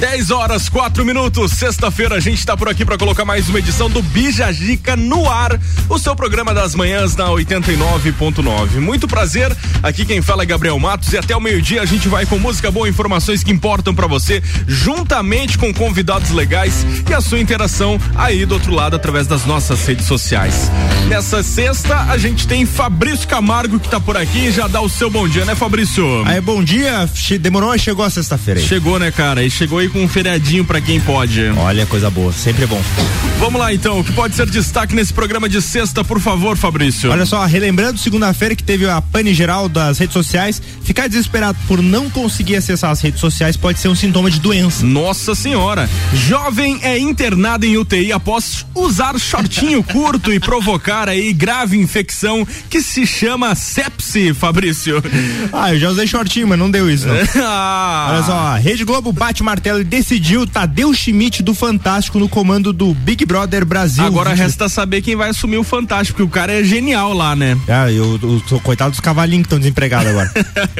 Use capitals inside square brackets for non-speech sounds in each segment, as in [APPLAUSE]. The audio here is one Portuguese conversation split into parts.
10 horas, 4 minutos. Sexta-feira a gente está por aqui para colocar mais uma edição do Bija Gica no ar, o seu programa das manhãs na 89.9. Muito prazer. Aqui quem fala é Gabriel Matos e até o meio-dia a gente vai com música boa, informações que importam para você, juntamente com convidados legais e a sua interação aí do outro lado através das nossas redes sociais. Nessa sexta a gente tem Fabrício Camargo que tá por aqui, já dá o seu bom dia, né, Fabrício? Aí, bom dia. Demorou, mas chegou a sexta-feira. Chegou, né, cara? E chegou aí com um feriadinho para quem pode. Olha, coisa boa, sempre é bom. Vamos lá então, o que pode ser destaque nesse programa de sexta, por favor, Fabrício? Olha só, relembrando segunda-feira que teve a pane geral das redes sociais, ficar desesperado por não conseguir acessar as redes sociais pode ser um sintoma de doença. Nossa senhora, jovem é internado em UTI após usar shortinho curto e provocar aí grave infecção que se chama sepse, Fabrício. Ah, eu já usei shortinho, mas não deu isso não. [LAUGHS] ah. Olha só, Rede Globo bate martelo decidiu Tadeu Schmidt do Fantástico no comando do Big Brother Brasil. Agora resta saber quem vai assumir o Fantástico, porque o cara é genial lá, né? [LAUGHS] Ah, eu, eu sou coitado dos cavalinhos que estão desempregados agora.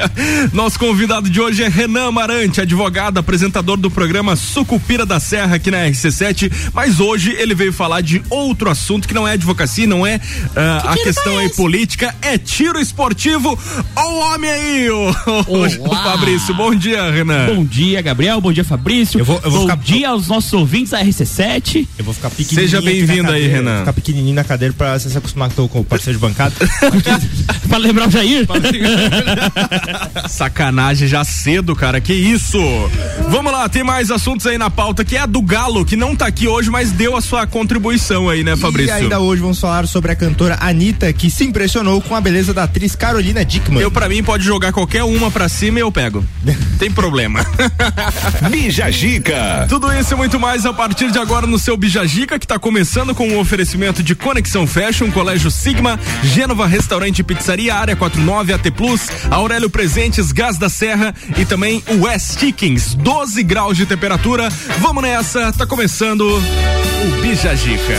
[LAUGHS] Nosso convidado de hoje é Renan Amarante, advogado, apresentador do programa Sucupira da Serra aqui na RC7, mas hoje ele veio falar de outro assunto que não é advocacia, não é uh, a questão aí política, é tiro esportivo. Ó o homem aí, o, o Fabrício. Bom dia, Renan. Bom dia, Gabriel. Bom dia, Fabrício. Eu vou, eu vou Bom ficar, dia aos nossos ouvintes da RC7. Eu vou ficar pequenininho. Seja bem-vindo aí, Renan. Vou ficar pequenininho na cadeira pra você se acostumar com o parceiro de bancada. [LAUGHS] pra lembrar o Jair? [LAUGHS] Sacanagem já cedo, cara. Que isso? Vamos lá, tem mais assuntos aí na pauta, que é a do Galo, que não tá aqui hoje, mas deu a sua contribuição aí, né, Fabrício? E ainda hoje vamos falar sobre a cantora Anitta, que se impressionou com a beleza da atriz Carolina Dickman. Eu, para mim, pode jogar qualquer uma pra cima e eu pego. [LAUGHS] tem problema. Bijagica. Tudo isso e muito mais a partir de agora no seu Bijagica, que tá começando com o um oferecimento de Conexão Fashion, Colégio Sigma, Gênova Restaurante e Pizzaria, Área 49, AT Plus, Aurélio Presentes, Gás da Serra e também o West Chickens, 12 graus de temperatura. Vamos nessa, tá começando o Bijagica.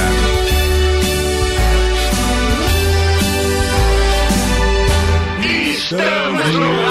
Estamos no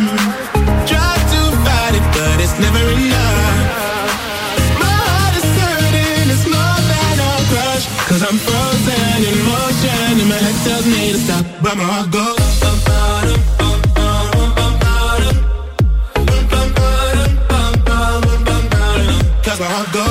never enough. My heart is hurting, it's more than a crush. Cause I'm frozen in motion, and my head tells me to stop, but my heart goes. Cause my heart goes.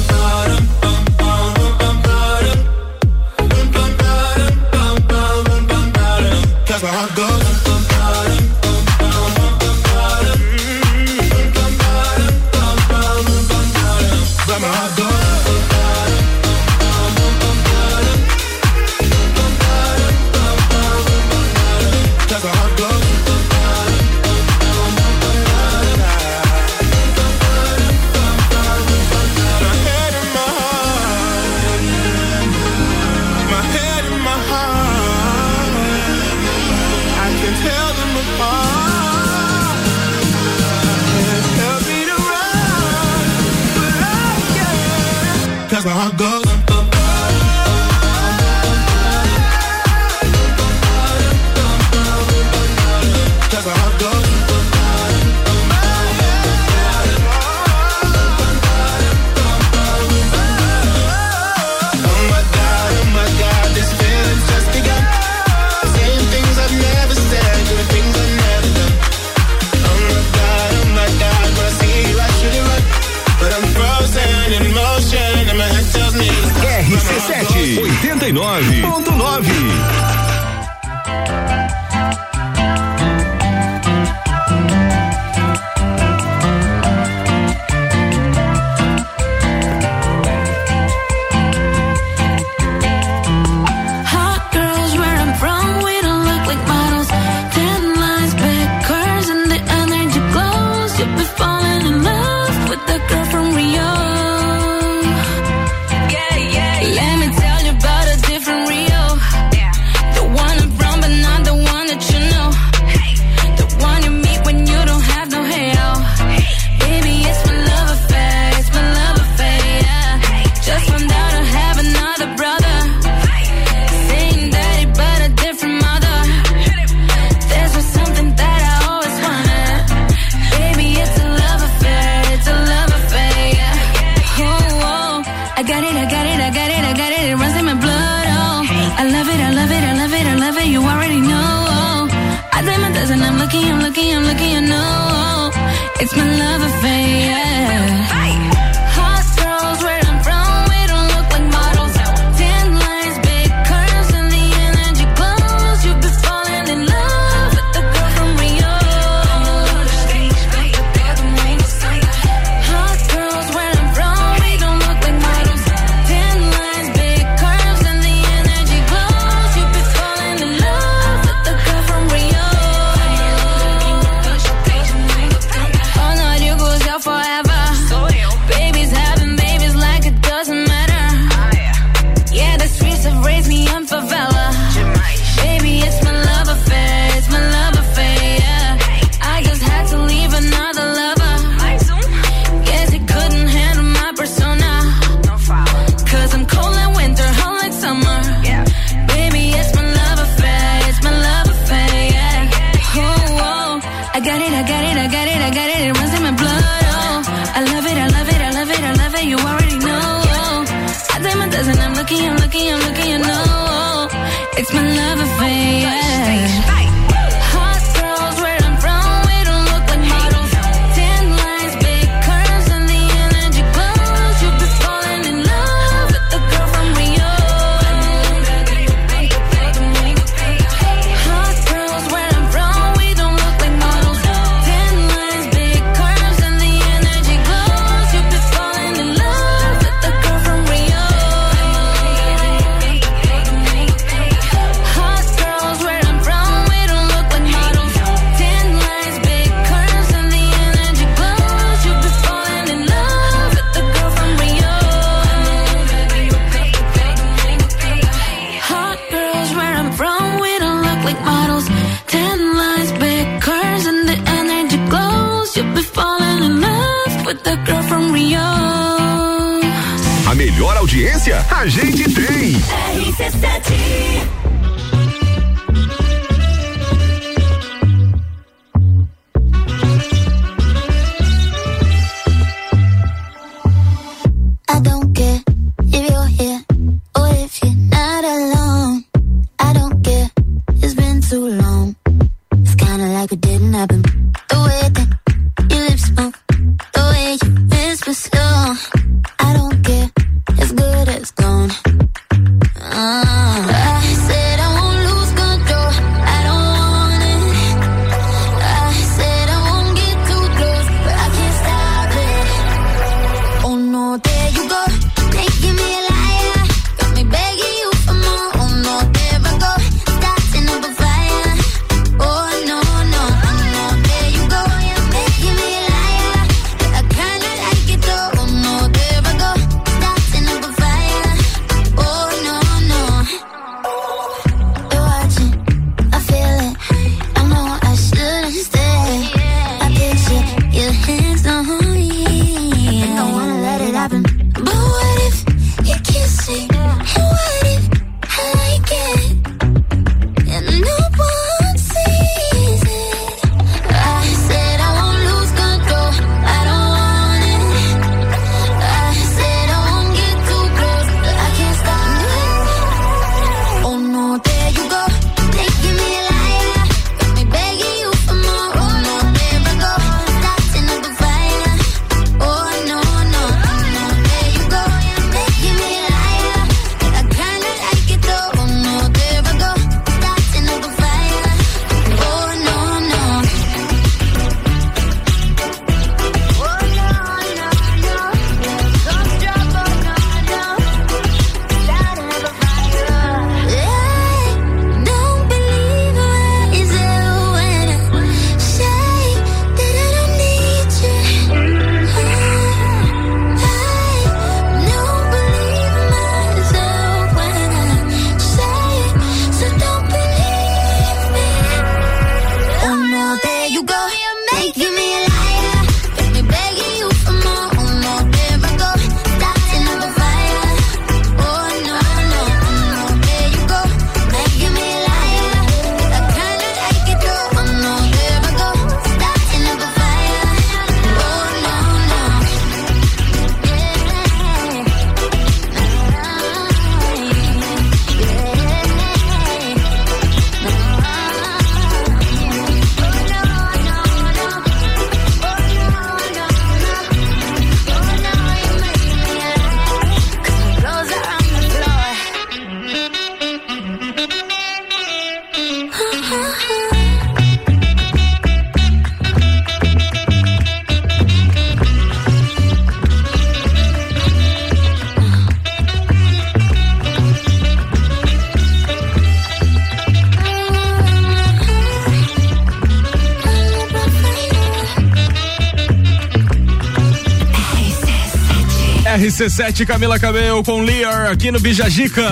RC7 Camila Cabelo com Lear aqui no Bijagica.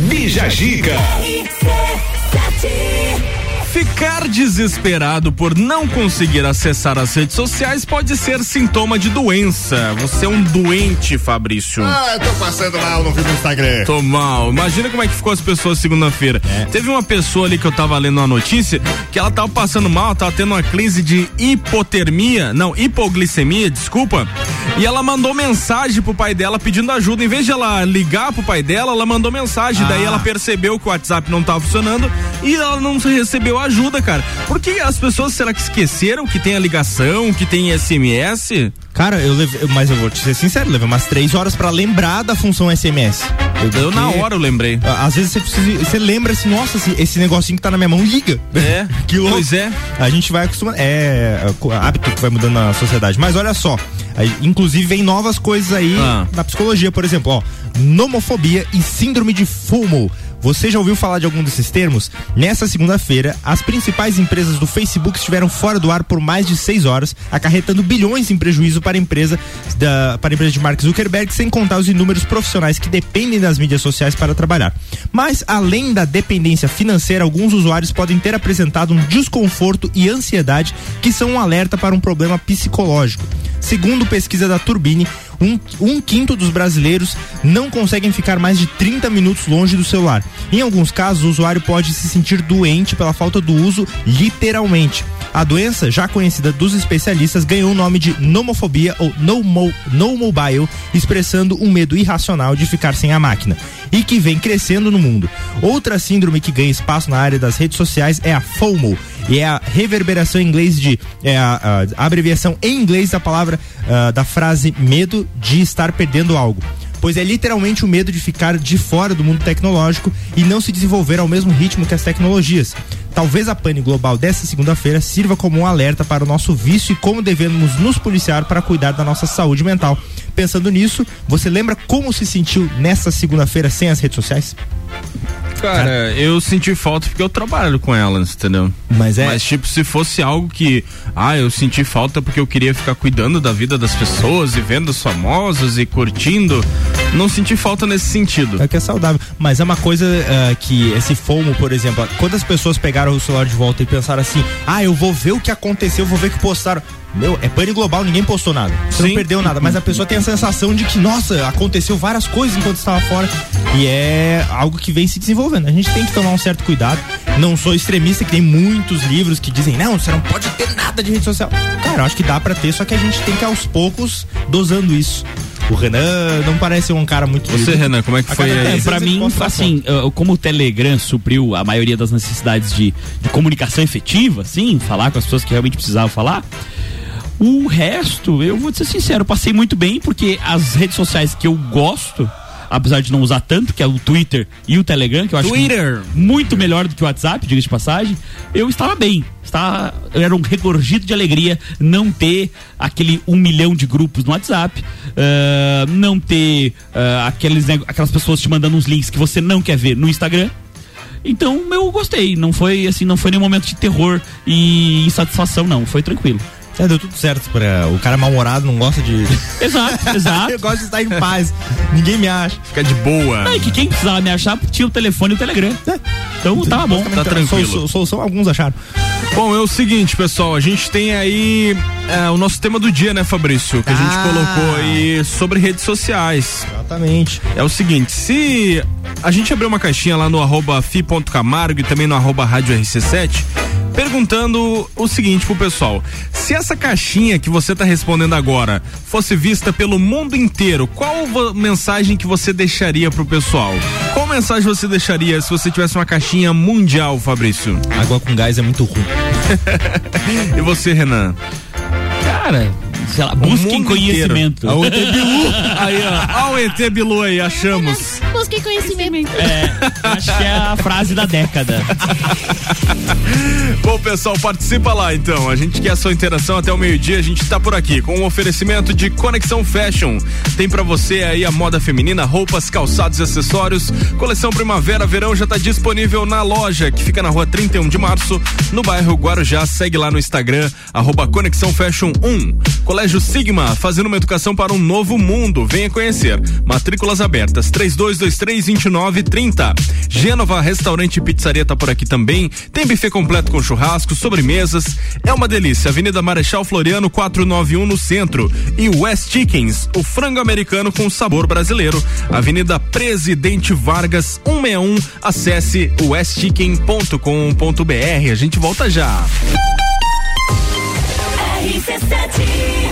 Bijagica. Ficar desesperado por não conseguir acessar as redes sociais pode ser sintoma de doença. Você é um doente, Fabrício. Ah, eu tô passando mal, não vi no Instagram. Tô mal. Imagina como é que ficou as pessoas segunda-feira. É. Teve uma pessoa ali que eu tava lendo uma notícia que ela tava passando mal, tava tendo uma crise de hipotermia, não, hipoglicemia, desculpa. E ela mandou mensagem pro pai dela pedindo ajuda. Em vez de ela ligar pro pai dela, ela mandou mensagem. Ah. Daí ela percebeu que o WhatsApp não tava funcionando e ela não recebeu ajuda, cara. Por que as pessoas será que esqueceram que tem a ligação, que tem SMS? Cara, eu levei, mas eu vou te ser sincero, levei umas três horas para lembrar da função SMS. Eu, eu na hora eu lembrei. Às vezes você precisa, você lembra assim, nossa, esse, esse negocinho que tá na minha mão liga. É. [LAUGHS] que louco. Pois é. A gente vai acostumando, é, hábito que vai mudando na sociedade. Mas olha só, inclusive vem novas coisas aí ah. na psicologia, por exemplo, ó, nomofobia e síndrome de FOMO você já ouviu falar de algum desses termos? Nessa segunda-feira, as principais empresas do Facebook estiveram fora do ar por mais de seis horas, acarretando bilhões em prejuízo para a empresa, da, para a empresa de Mark Zuckerberg, sem contar os inúmeros profissionais que dependem das mídias sociais para trabalhar. Mas, além da dependência financeira, alguns usuários podem ter apresentado um desconforto e ansiedade que são um alerta para um problema psicológico. Segundo pesquisa da Turbine, um, um quinto dos brasileiros não conseguem ficar mais de 30 minutos longe do celular. Em alguns casos, o usuário pode se sentir doente pela falta do uso, literalmente. A doença, já conhecida dos especialistas, ganhou o nome de nomofobia ou no, mo, no mobile, expressando um medo irracional de ficar sem a máquina, e que vem crescendo no mundo. Outra síndrome que ganha espaço na área das redes sociais é a FOMO, e é a reverberação em inglês de é a, a, abreviação em inglês da palavra uh, da frase medo de estar perdendo algo pois é literalmente o medo de ficar de fora do mundo tecnológico e não se desenvolver ao mesmo ritmo que as tecnologias. Talvez a pane global dessa segunda-feira sirva como um alerta para o nosso vício e como devemos nos policiar para cuidar da nossa saúde mental. Pensando nisso, você lembra como se sentiu nessa segunda-feira sem as redes sociais? Cara, eu senti falta porque eu trabalho com elas, entendeu? Mas é. Mas, tipo, se fosse algo que. Ah, eu senti falta porque eu queria ficar cuidando da vida das pessoas e vendo os famosos e curtindo. Não senti falta nesse sentido. É que é saudável. Mas é uma coisa uh, que esse fomo, por exemplo, quando as pessoas pegaram o celular de volta e pensaram assim: ah, eu vou ver o que aconteceu, vou ver que postaram. Meu, é pânico global, ninguém postou nada. Você Sim. não perdeu nada, mas a pessoa tem a sensação de que, nossa, aconteceu várias coisas enquanto estava fora. E é algo que vem se desenvolvendo. A gente tem que tomar um certo cuidado. Não sou extremista, que tem muitos livros que dizem, não, você não pode ter nada de rede social. Cara, eu acho que dá para ter, só que a gente tem que aos poucos dosando isso. O Renan não parece um cara muito. Você, Renan, como é que foi aí? Pra mim, assim, como o Telegram supriu a maioria das necessidades de, de comunicação efetiva, assim, falar com as pessoas que realmente precisavam falar. O resto, eu vou ser sincero, passei muito bem, porque as redes sociais que eu gosto, apesar de não usar tanto, que é o Twitter e o Telegram, que eu acho Twitter. muito melhor do que o WhatsApp, diga de passagem, eu estava bem. Estava, era um regorgito de alegria não ter aquele um milhão de grupos no WhatsApp, uh, não ter uh, aqueles, aquelas pessoas te mandando uns links que você não quer ver no Instagram. Então eu gostei, não foi assim, não foi nenhum momento de terror e insatisfação, não, foi tranquilo. É, deu tudo certo pra. O cara mal-humorado não gosta de. [LAUGHS] Exato, [LAUGHS] exato. Eu gosto de estar em paz. Ninguém me acha. Fica de boa. Não, e que quem precisava me achar tinha o telefone e o Telegram. É. Então tava bom. Tá tranquilo. Solução alguns acharam. Bom, é o seguinte, pessoal, a gente tem aí é, o nosso tema do dia, né, Fabrício? Que ah. a gente ah. colocou aí sobre redes sociais. Exatamente. É o seguinte, se a gente abrir uma caixinha lá no arroba fi.camargo e também no arroba rádio RC7, perguntando o seguinte pro pessoal: se essa caixinha que você está respondendo agora fosse vista pelo mundo inteiro, qual mensagem que você deixaria pro pessoal? Qual mensagem você deixaria se você tivesse uma caixinha mundial, Fabrício? Água com gás é muito ruim. [LAUGHS] e você, Renan? Cara, sei lá, busquem conhecimento. A o ET Bilu. [LAUGHS] aí, ó. Ó o ET Bilu aí, achamos. Busquem conhecimento. É, acho que é a frase da década. Bom, pessoal, participa lá então. A gente quer a sua interação até o meio-dia. A gente tá por aqui com um oferecimento de Conexão Fashion. Tem para você aí a moda feminina, roupas, calçados e acessórios. Coleção Primavera Verão já tá disponível na loja, que fica na rua 31 de março, no bairro Guarujá. Segue lá no Instagram, arroba Conexão Fashion 1. Colégio Sigma, fazendo uma educação para um novo mundo. Venha conhecer. Matrículas abertas, 3223 2930. Gênova Restaurante e Pizzaria tá por aqui também. Tem buffet completo com churrasco, sobremesas. É uma delícia. Avenida Marechal Floriano 491 no centro. E West Chickens, o frango americano com sabor brasileiro. Avenida Presidente Vargas 161. Acesse westchicken.com.br. A gente volta já. RC7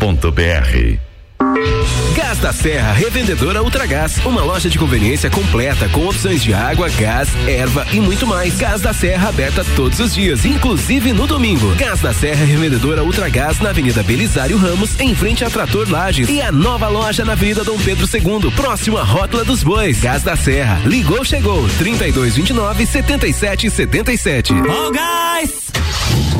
mebbrasil.com Gás da Serra Revendedora Ultragás, uma loja de conveniência completa com opções de água, gás, erva e muito mais. Gás da Serra aberta todos os dias, inclusive no domingo. Gás da Serra Revendedora Ultragás na Avenida Belisário Ramos, em frente a Trator Lages e a nova loja na Avenida Dom Pedro II, próximo à Rótula dos Bois. Gás da Serra, ligou, chegou, 3229 7777. Oh, guys!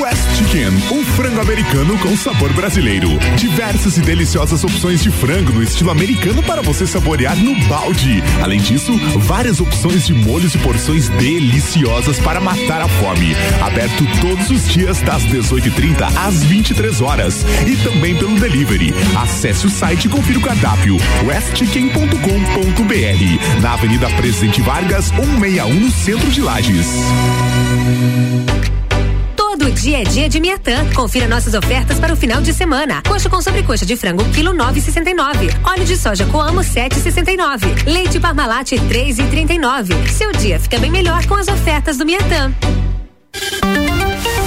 West Chicken, um frango americano com sabor brasileiro. Diversas e deliciosas opções de frango no estilo americano para você saborear no balde. Além disso, várias opções de molhos e porções deliciosas para matar a fome. Aberto todos os dias das 18:30 às 23 horas e também pelo delivery. Acesse o site e confira o cardápio westchicken.com.br na Avenida Presidente Vargas 161 no centro de Lages. Todo dia é dia de Miatã. Confira nossas ofertas para o final de semana. Coxa com sobrecoxa de frango, quilo 9,69. Óleo de soja Coamo 7,69. Leite Parmalat 3,39. Seu dia fica bem melhor com as ofertas do Miatã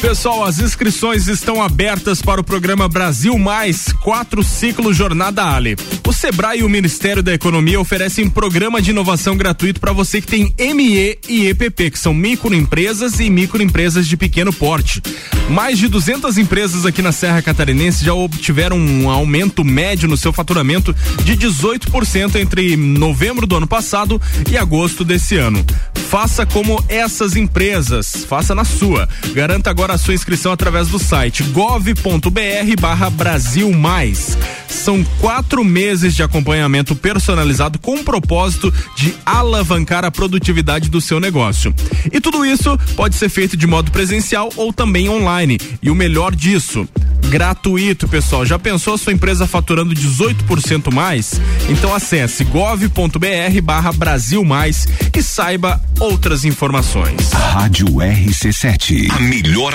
Pessoal, as inscrições estão abertas para o programa Brasil Mais, quatro ciclos Jornada Ali. O Sebrae e o Ministério da Economia oferecem programa de inovação gratuito para você que tem ME e EPP, que são microempresas e microempresas de pequeno porte. Mais de 200 empresas aqui na Serra Catarinense já obtiveram um aumento médio no seu faturamento de 18% entre novembro do ano passado e agosto desse ano. Faça como essas empresas, faça na sua. Garanta agora a sua inscrição através do site gov.br barra Brasil Mais. São quatro meses de acompanhamento personalizado com o propósito de alavancar a produtividade do seu negócio. E tudo isso pode ser feito de modo presencial ou também online. E o melhor disso, gratuito, pessoal. Já pensou a sua empresa faturando 18% mais? Então acesse gov.br barra Brasil Mais e saiba outras informações. Rádio RC7, a melhor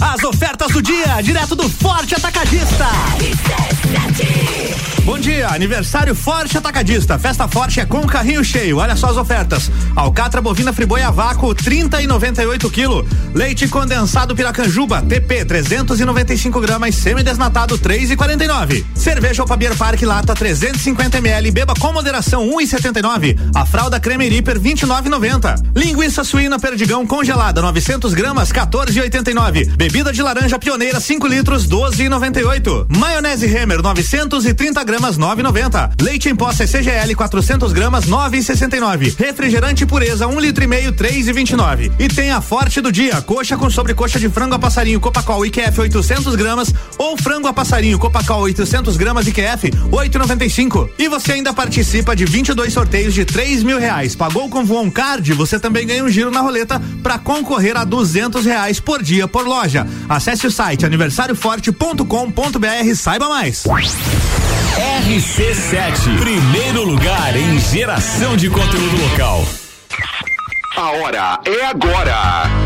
As ofertas do dia, direto do Forte Atacadista. Bom dia, aniversário Forte Atacadista. Festa Forte é com carrinho cheio. Olha só as ofertas. Alcatra bovina friboi a vácuo 30 e 98 quilo. Leite condensado Piracanjuba TP 395 gramas semi-desnatado 3 e 49. Cerveja Opabier Park lata 350 ml. Beba com moderação 1 e 79. A fralda creme Ripper 29,90. Linguiça suína Perdigão congelada 900 gramas 14,89. Bebida de laranja pioneira 5 litros 12,98. Maionese Hammer 930 gramas 9,90. Leite em pó CCGL 400 gramas 9,69. Refrigerante pureza 1 um litro e meio 3,29. E tem a forte do dia: coxa com sobrecoxa de frango a passarinho Copacol IQF 800 gramas ou frango a passarinho Copacol 800 gramas IQF 8,95. E você ainda participa de 22 sorteios de 3 mil reais. Pagou com Voon Card? Você também ganha um giro na roleta para concorrer a 200 reais por dia por loja. Acesse o site aniversarioforte.com.br e saiba mais. RC7, primeiro lugar em geração de conteúdo local. A hora é agora.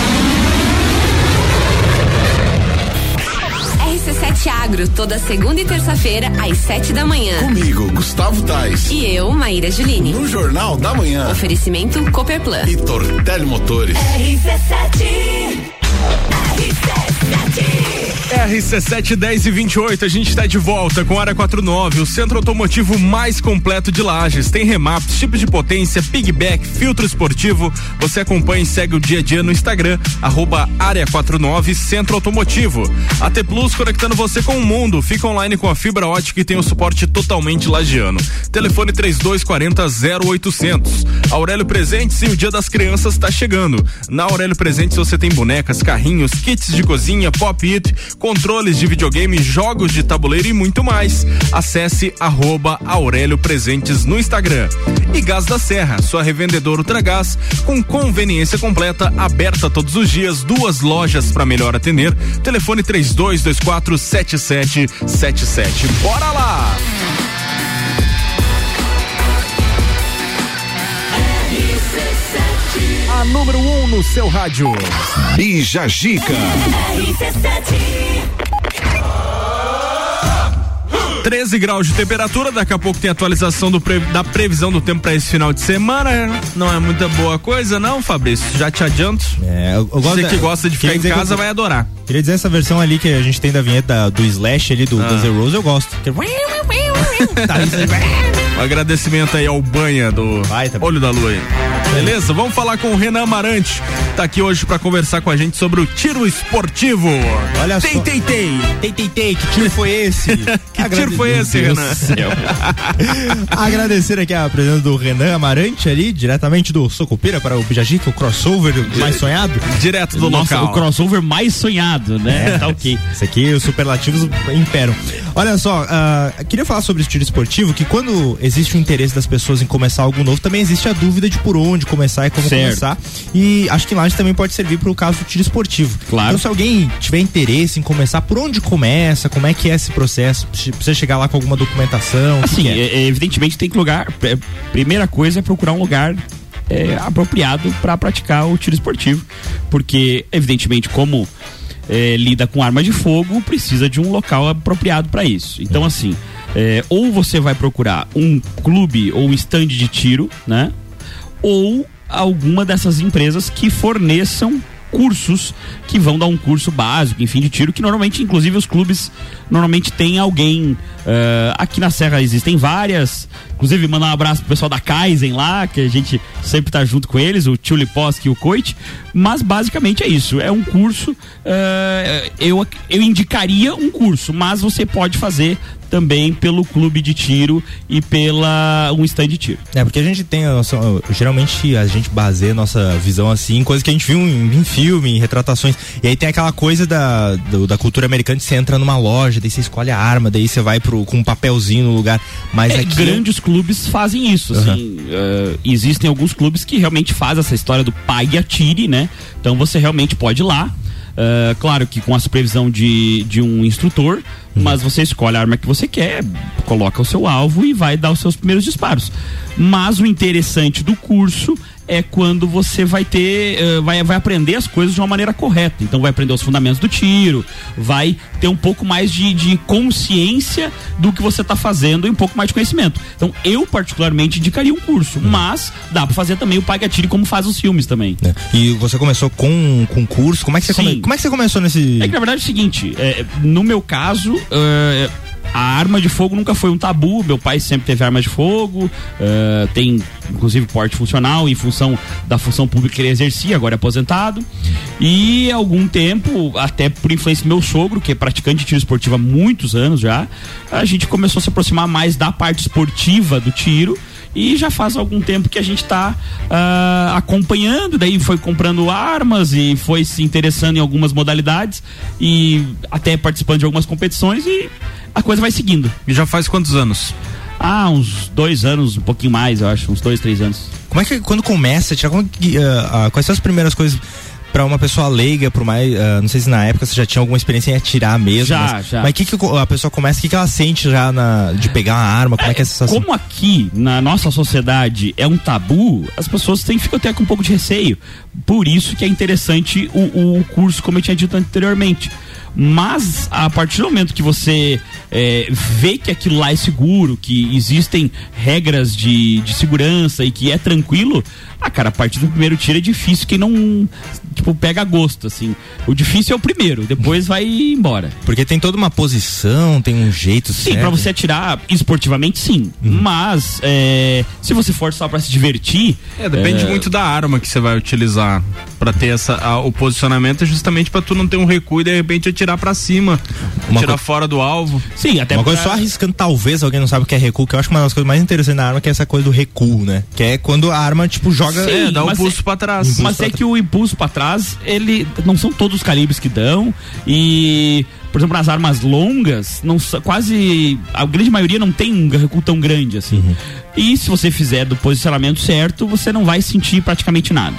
RC7 Agro, toda segunda e terça-feira, às sete da manhã. Comigo, Gustavo Tais. E eu, Maíra Juline. No Jornal da Manhã. Oferecimento Cooperplan. E Tortelli Motores. RC7. RC7. RC7 10 e 28, a gente está de volta com Área 49, o centro automotivo mais completo de Lages. Tem remaps, tipos de potência, pigback, filtro esportivo. Você acompanha e segue o dia a dia no Instagram, arroba Área 49 Centro Automotivo. AT Plus conectando você com o mundo. Fica online com a fibra ótica e tem o suporte totalmente lagiano. Telefone 3240 0800. Aurélio Presentes e o Dia das Crianças está chegando. Na Aurélio Presentes você tem bonecas, carrinhos, kits de cozinha, pop-it controles de videogame, jogos de tabuleiro e muito mais. Acesse arroba Aurélio Presentes no Instagram. E Gás da Serra, sua revendedora Ultragás, com conveniência completa, aberta todos os dias, duas lojas para melhor atender. Telefone 3224 7777. Bora lá! A número 1 um no seu rádio. Bija Gica. 13 graus de temperatura, daqui a pouco tem atualização do pre, da previsão do tempo para esse final de semana. Não é muita boa coisa, não, Fabrício? Já te adianto. É, eu, eu Você que gosta de ficar em casa vai adorar. Queria dizer essa versão ali que a gente tem da vinheta do Slash ali do Ah. Guns N' Roses, eu gosto. Que- [LAUGHS] Tá, Um agradecimento aí ao Banha do Olho da Lua. aí. Beleza? Vamos falar com o Renan Amarante. Tá aqui hoje para conversar com a gente sobre o tiro esportivo. Olha tem, só. Tem, tem, Tem, tem, tem. Que tiro foi esse? [LAUGHS] Que tiro foi esse, Renan? [LAUGHS] Agradecer aqui a presença do Renan Amarante ali, diretamente do Socopira para o Bijagica, o crossover mais sonhado. Direto do Nossa, local. o crossover mais sonhado, né? É. Tá ok. Isso aqui, os superlativos imperam. Olha só, ah, queria falar sobre tiro esportivo, que quando existe o interesse das pessoas em começar algo novo, também existe a dúvida de por onde começar e como Certo. começar. E acho que lá também pode servir para o caso do tiro esportivo. Claro. Então, se alguém tiver interesse em começar, por onde começa, como é que é esse processo? Precisa chegar lá com alguma documentação? Assim, é? é- é, evidentemente tem que lugar. é, Primeira coisa é procurar um lugar é, apropriado para praticar o tiro esportivo, porque evidentemente como é, lida com arma de fogo precisa de um local apropriado para isso. Então assim, é, ou você vai procurar um clube ou um stand de tiro, né? Ou alguma dessas empresas que forneçam cursos que vão dar um curso básico, enfim, de tiro, que normalmente, inclusive, os clubes normalmente tem alguém. eh, aqui na Serra existem várias. Inclusive, mandar um abraço pro pessoal da Kaizen lá, que a gente sempre tá junto com eles, o Tio Liposki e o Coit. Mas basicamente é isso. É um curso. eh, eu, eu indicaria um curso, mas você pode fazer também pelo clube de tiro e pela um stand de tiro. É, porque a gente tem a nossa, geralmente a gente baseia a nossa visão assim em coisas que a gente viu em, em filme, em retratações. E aí tem aquela coisa da, do, da cultura americana de você entra numa loja, daí você escolhe a arma, daí você vai pro, com um papelzinho no lugar. Mas É, aqui grandes clubes fazem isso, assim. eh, existem alguns clubes que realmente fazem essa história do pague e atire, né? Então você realmente pode ir lá. Eh, claro que com a supervisão de, de um instrutor, mas você escolhe a arma que você quer, coloca o seu alvo e vai dar os seus primeiros disparos. Mas o interessante do curso é quando você vai ter, eh, vai, vai aprender as coisas de uma maneira correta. Então vai aprender os fundamentos do tiro, vai ter um pouco mais de, de consciência do que você está fazendo e um pouco mais de conhecimento. Então eu particularmente indicaria um curso, mas dá para fazer também o pague atire como faz os filmes também. né? E você começou com com curso? Como é que você come, como é que você começou nesse É que na verdade é o seguinte, é, no meu caso, é, a arma de fogo nunca foi um tabu. Meu pai sempre teve arma de fogo, é, tem inclusive porte funcional em função da função pública que ele exercia, agora é aposentado. E algum tempo, até por influência do meu sogro, que é praticante de tiro esportivo há muitos anos já, a gente começou a se aproximar mais da parte esportiva do tiro. E já faz algum tempo que a gente está acompanhando, daí foi comprando armas e foi se interessando em algumas modalidades e até participando de algumas competições e a coisa vai seguindo. E já faz quantos anos? Ah, uns dois anos, um pouquinho mais, eu acho, uns dois, três anos. Como é que quando começa, Tiago, ah, ah, quais são as primeiras coisas pra uma pessoa leiga, por mais, ah, não sei se na época você já tinha alguma experiência em atirar mesmo. Já, mas, já. Mas que que o- a pessoa começa, o que que ela sente já na, de pegar uma arma, como é, que é essa sensação? Como aqui na nossa sociedade é um tabu, as pessoas têm, ficam até com um pouco de receio. Por isso que é interessante o, o curso, como eu tinha dito anteriormente. Mas a partir do momento que você é, vê que aquilo lá é seguro, que existem regras de, de segurança e que é tranquilo, ah, cara, a partir do primeiro tiro é difícil que não, tipo, pega gosto, assim. O difícil é o primeiro, depois vai embora. Porque tem toda uma posição, tem um jeito Sim, pra você atirar esportivamente, sim. Mas é, se você for só pra se divertir. É, depende muito da arma que você vai utilizar pra ter essa, a- o posicionamento, é justamente pra tu não ter um recuo e de repente atirar pra cima, atirar fora do alvo. Sim, até uma coisa só arriscando, talvez alguém não sabe o que é recuo, que eu acho que uma das coisas mais interessantes na arma que é essa coisa do recuo, né? Que é quando a arma, tipo, joga. Sim, mas é- pra trás. Mas é que o impulso pra trás, ele não são todos os calibres que dão e por exemplo, nas armas longas, não quase a grande maioria não tem um recuo tão grande assim. Uhum. E se você fizer do posicionamento certo, você não vai sentir praticamente nada.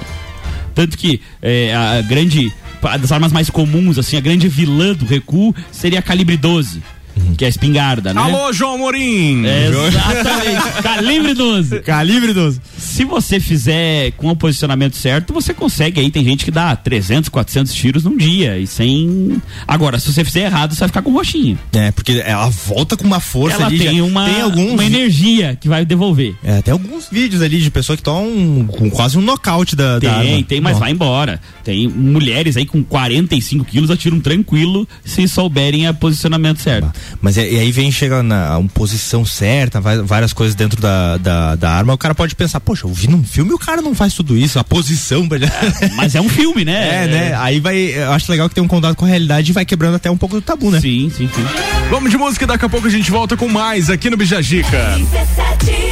Tanto que é, a grande das armas mais comuns assim, a grande vilã do recuo seria a calibre 12. Que é a espingarda, né? Alô, João Morim! Exatamente. [LAUGHS] Calibre 12. Calibre 12. Se você fizer com o posicionamento certo, você consegue aí. Tem gente que dá 300, 400 tiros num dia e sem. Agora, se você fizer errado, você vai ficar com roxinho. É, porque ela volta com uma força Ela ali. tem já- uma, tem alguns, uma energia que vai devolver. É, tem alguns vídeos ali de pessoa que tomam com quase um nocaute da, da Tem, arma. tem, mas Nossa. vai embora. Tem mulheres aí com 45 quilos atiram tranquilo se souberem o posicionamento certo. Mas é, e aí vem, chega na uma posição certa, vai, várias coisas dentro da, da, da, arma, o cara pode pensar, poxa, eu vi num filme o cara não faz tudo isso, a posição. É, mas é um filme, né? [LAUGHS] É, né? Aí vai. Eu acho legal que tem um contato com a realidade e vai quebrando até um pouco do tabu, né? Sim, sim, sim. Vamos de música, daqui a pouco a gente volta com mais aqui no Bijagica. 17.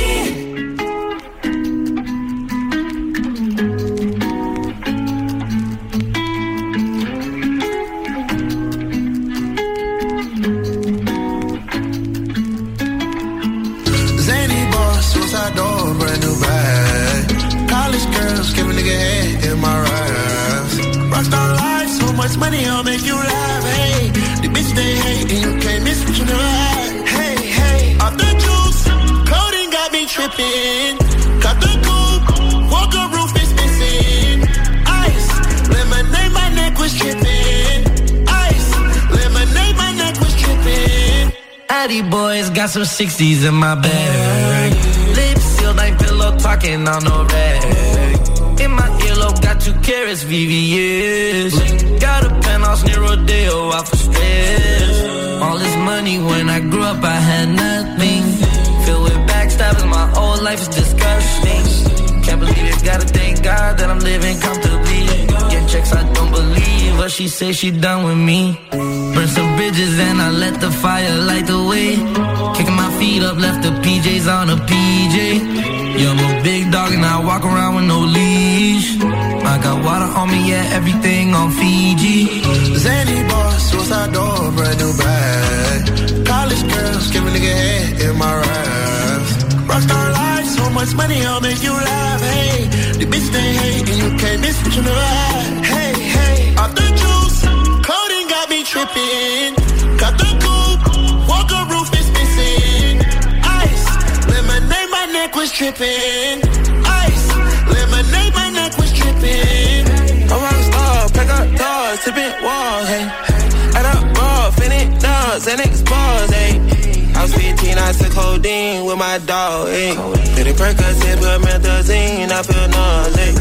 Rockstar life, so much money, I'll make you laugh. Hey, the bitch they hate, and you can't miss what you never had. Hey, hey, off the juice, coding got me tripping. Cut the coupe, walker roof is missing. Ice, lemonade, my neck was tripping. Ice, lemonade, my neck was tripping. Addy boys got some 60s in my bag. Lips sealed, ain't pillow talking on no rag. Two carrots, VVS. Got a penthouse near Rodeo, out for stress. All this money when I grew up, I had nothing. Filled with backstabbing, my whole life is disgusting. Can't believe it, gotta thank God that I'm living comfortably. Get checks, I don't believe, but she say she done with me. burn some bridges and I let the fire light the way. Kicking my feet up, left the PJs on a PJ. Yeah, I'm a big dog and I walk around with no leash. I got water on me, yeah, everything on Fiji. Zany boss, suicide door, brand new bag. College girls, give a nigga head in my raps. Rockstar life, so much money, I'll make you laugh. Hey, the bitch they hate, and you can't miss what you never had. Hey, hey, off the juice, coding got me tripping. Was tripping. Ice, lemonade, my neck was tripping. I'm a rock star, pack up doors, tipping walls, hey. Add up raw, finish dogs, and expose, hey. I was 15, I took codeine with my dog. Did it Percocet, put methazine, I feel nauseous.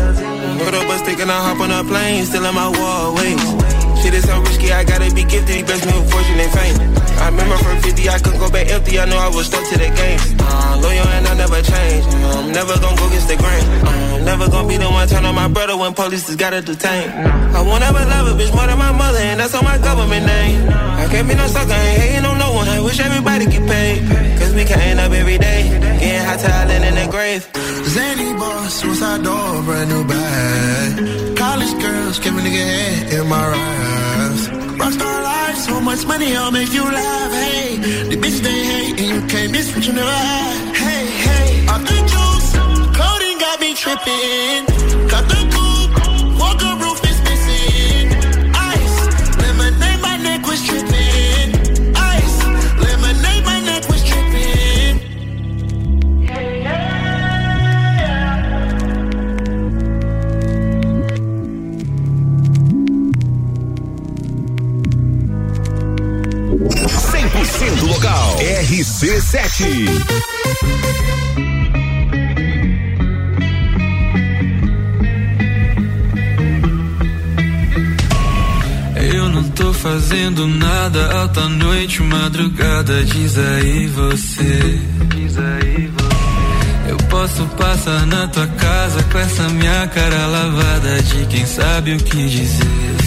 Put up a stick and I hop on a plane, still in my wallways. Shit is so risky, I gotta be gifted, he blessed me with fortune and fame. I remember from 50, I couldn't go back empty, I know I was stuck to the game. Uh, loyal and I never change, uh, I'm never gonna go against the grain. Uh, I'm never gonna be the one turn on my brother when police just gotta detain. I won't ever love a bitch more than my mother, and that's on my government name. I can't be no sucker, ain't hating on no one, I wish everybody get paid. Cause we can end up every day, getting hot talent in the grave. Zany boss, suicide door, brand new bag. College girls, give a nigga head in my raps. Rockstar life, so much money, I'll make you laugh. Hey, the bitch they hate, and you can't miss what you never had. Hey, hey, off the juice, coding got me tripping. RC7. Eu não tô fazendo nada alta noite, madrugada, diz aí você. Diz aí você. Eu posso passar na tua casa com essa minha cara lavada de quem sabe o que dizer.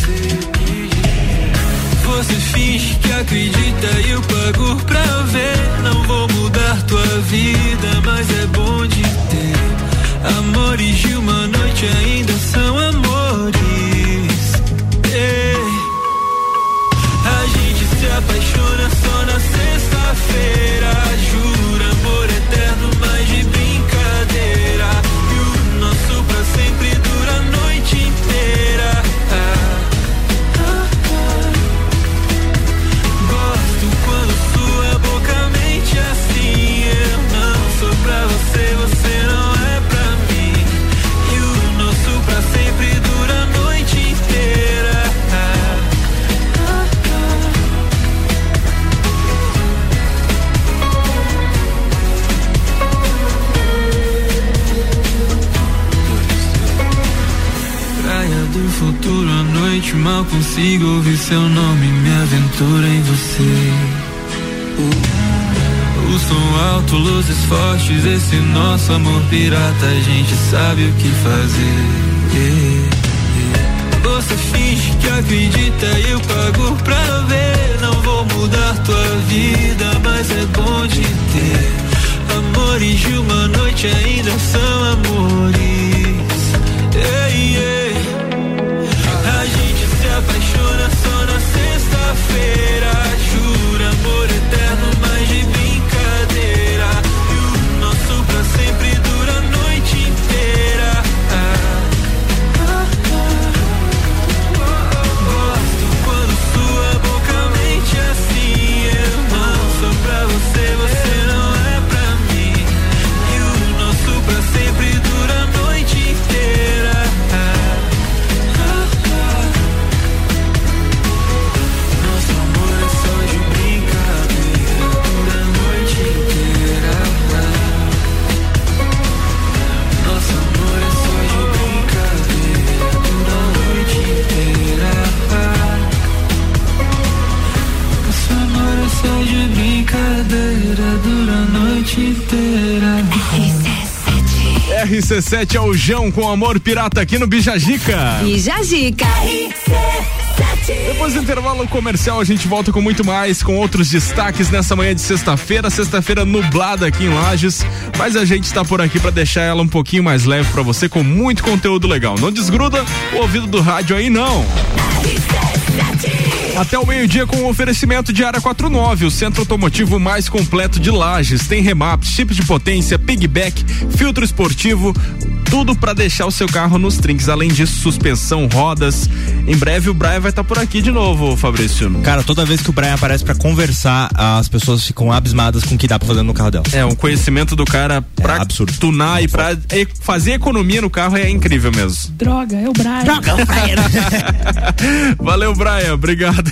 Você finge que acredita e eu pago pra ver. Não vou mudar tua vida, mas é bom de ter. Amores de uma noite ainda são amores. Ei. A gente se apaixona só na sexta-feira. Noite, mal consigo ouvir seu nome, me aventura em você. O som alto, luzes fortes, esse nosso amor pirata, a gente sabe o que fazer. Você finge que acredita e eu pago pra ver. Não vou mudar tua vida, mas é bom de ter. Amores de uma noite ainda são amores. Ei, ei. Sexta-feira. RC7 é o Jão com amor pirata aqui no Bijagica. Bijagica. Depois do intervalo comercial, a gente volta com muito mais, com outros destaques nessa manhã de sexta-feira. Sexta-feira nublada aqui em Lages, mas a gente está por aqui para deixar ela um pouquinho mais leve para você com muito conteúdo legal. Não desgruda o ouvido do rádio aí, não. Até o meio-dia com o oferecimento de área 49, o centro automotivo mais completo de Lages. Tem remap, chip de potência, pigback, filtro esportivo, tudo para deixar o seu carro nos trinques. Além disso, suspensão, rodas. Em breve o Brian vai estar tá por aqui de novo, Fabrício. Cara, toda vez que o Brian aparece para conversar, as pessoas ficam abismadas com o que dá pra fazer no carro dela. É, um conhecimento do cara pra é absurdo. tunar e pra fazer economia no carro é incrível mesmo. Droga, é o Brian. Droga, é o Brian. [LAUGHS] Valeu, Brian. Obrigado.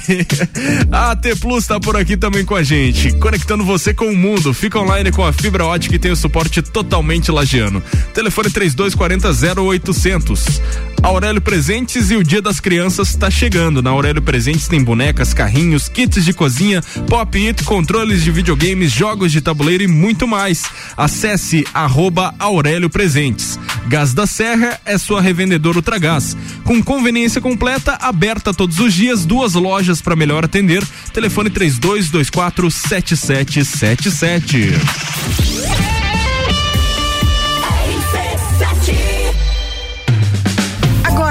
A AT Plus tá por aqui também com a gente, conectando você com o mundo. Fica online com a fibra ótica e tem o suporte totalmente lagiano. Telefone 3240 0800. Aurélio Presentes e o Dia das Crianças está chegando. Na Aurélio Presentes tem bonecas, carrinhos, kits de cozinha, pop-it, controles de videogames, jogos de tabuleiro e muito mais. Acesse arroba Aurélio Presentes. Gás da Serra é sua revendedora Ultragás. Com conveniência completa, aberta todos os dias, duas lojas para melhor atender. Telefone 3224 7777.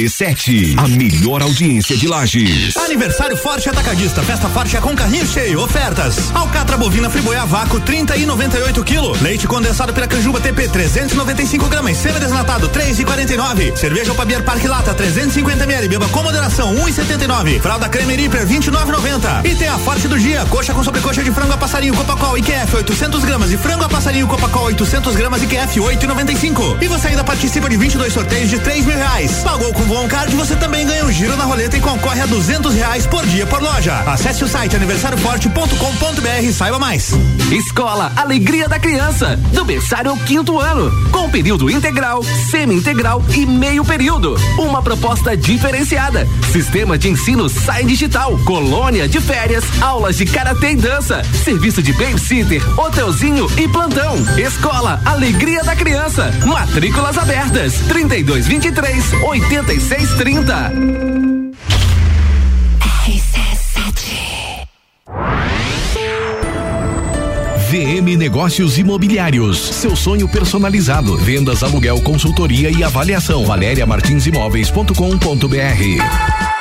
RC7, a melhor audiência de Lages. Aniversário Forte Atacadista, festa forte é com carrinho cheio, ofertas. Alcatra bovina friboia vácuo 30 e 98 kg. Leite condensado Piracanjuba TP 395 gramas, semi-desnatado 3 e 49. Cerveja Opabier Parque Lata 350 ml, beba com moderação 1 e 79. Fralda Creme Reaper 29,90. E tem a forte do dia, coxa com sobrecoxa de frango a passarinho Copacol IQF 800 gramas e frango a passarinho Copacol 800 gramas IQF 8,95. E você ainda participa de 22 sorteios de 3 mil reais. Pagou com Voon Card, você também ganha um giro na roleta e concorre a duzentos reais por dia por loja. Acesse o site aniversarioforte.com.br e saiba mais. Escola Alegria da Criança, do berçário ao quinto ano, com período integral, semi-integral e meio período. Uma proposta diferenciada. Sistema de ensino Sai Digital, colônia de férias, aulas de karatê e dança, serviço de babysitter, hotelzinho e plantão. Escola Alegria da Criança. Matrículas abertas. 3223 8630. VM Negócios Imobiliários. Seu sonho personalizado. Vendas, aluguel, consultoria e avaliação. valeriamartinsimóveis.com.br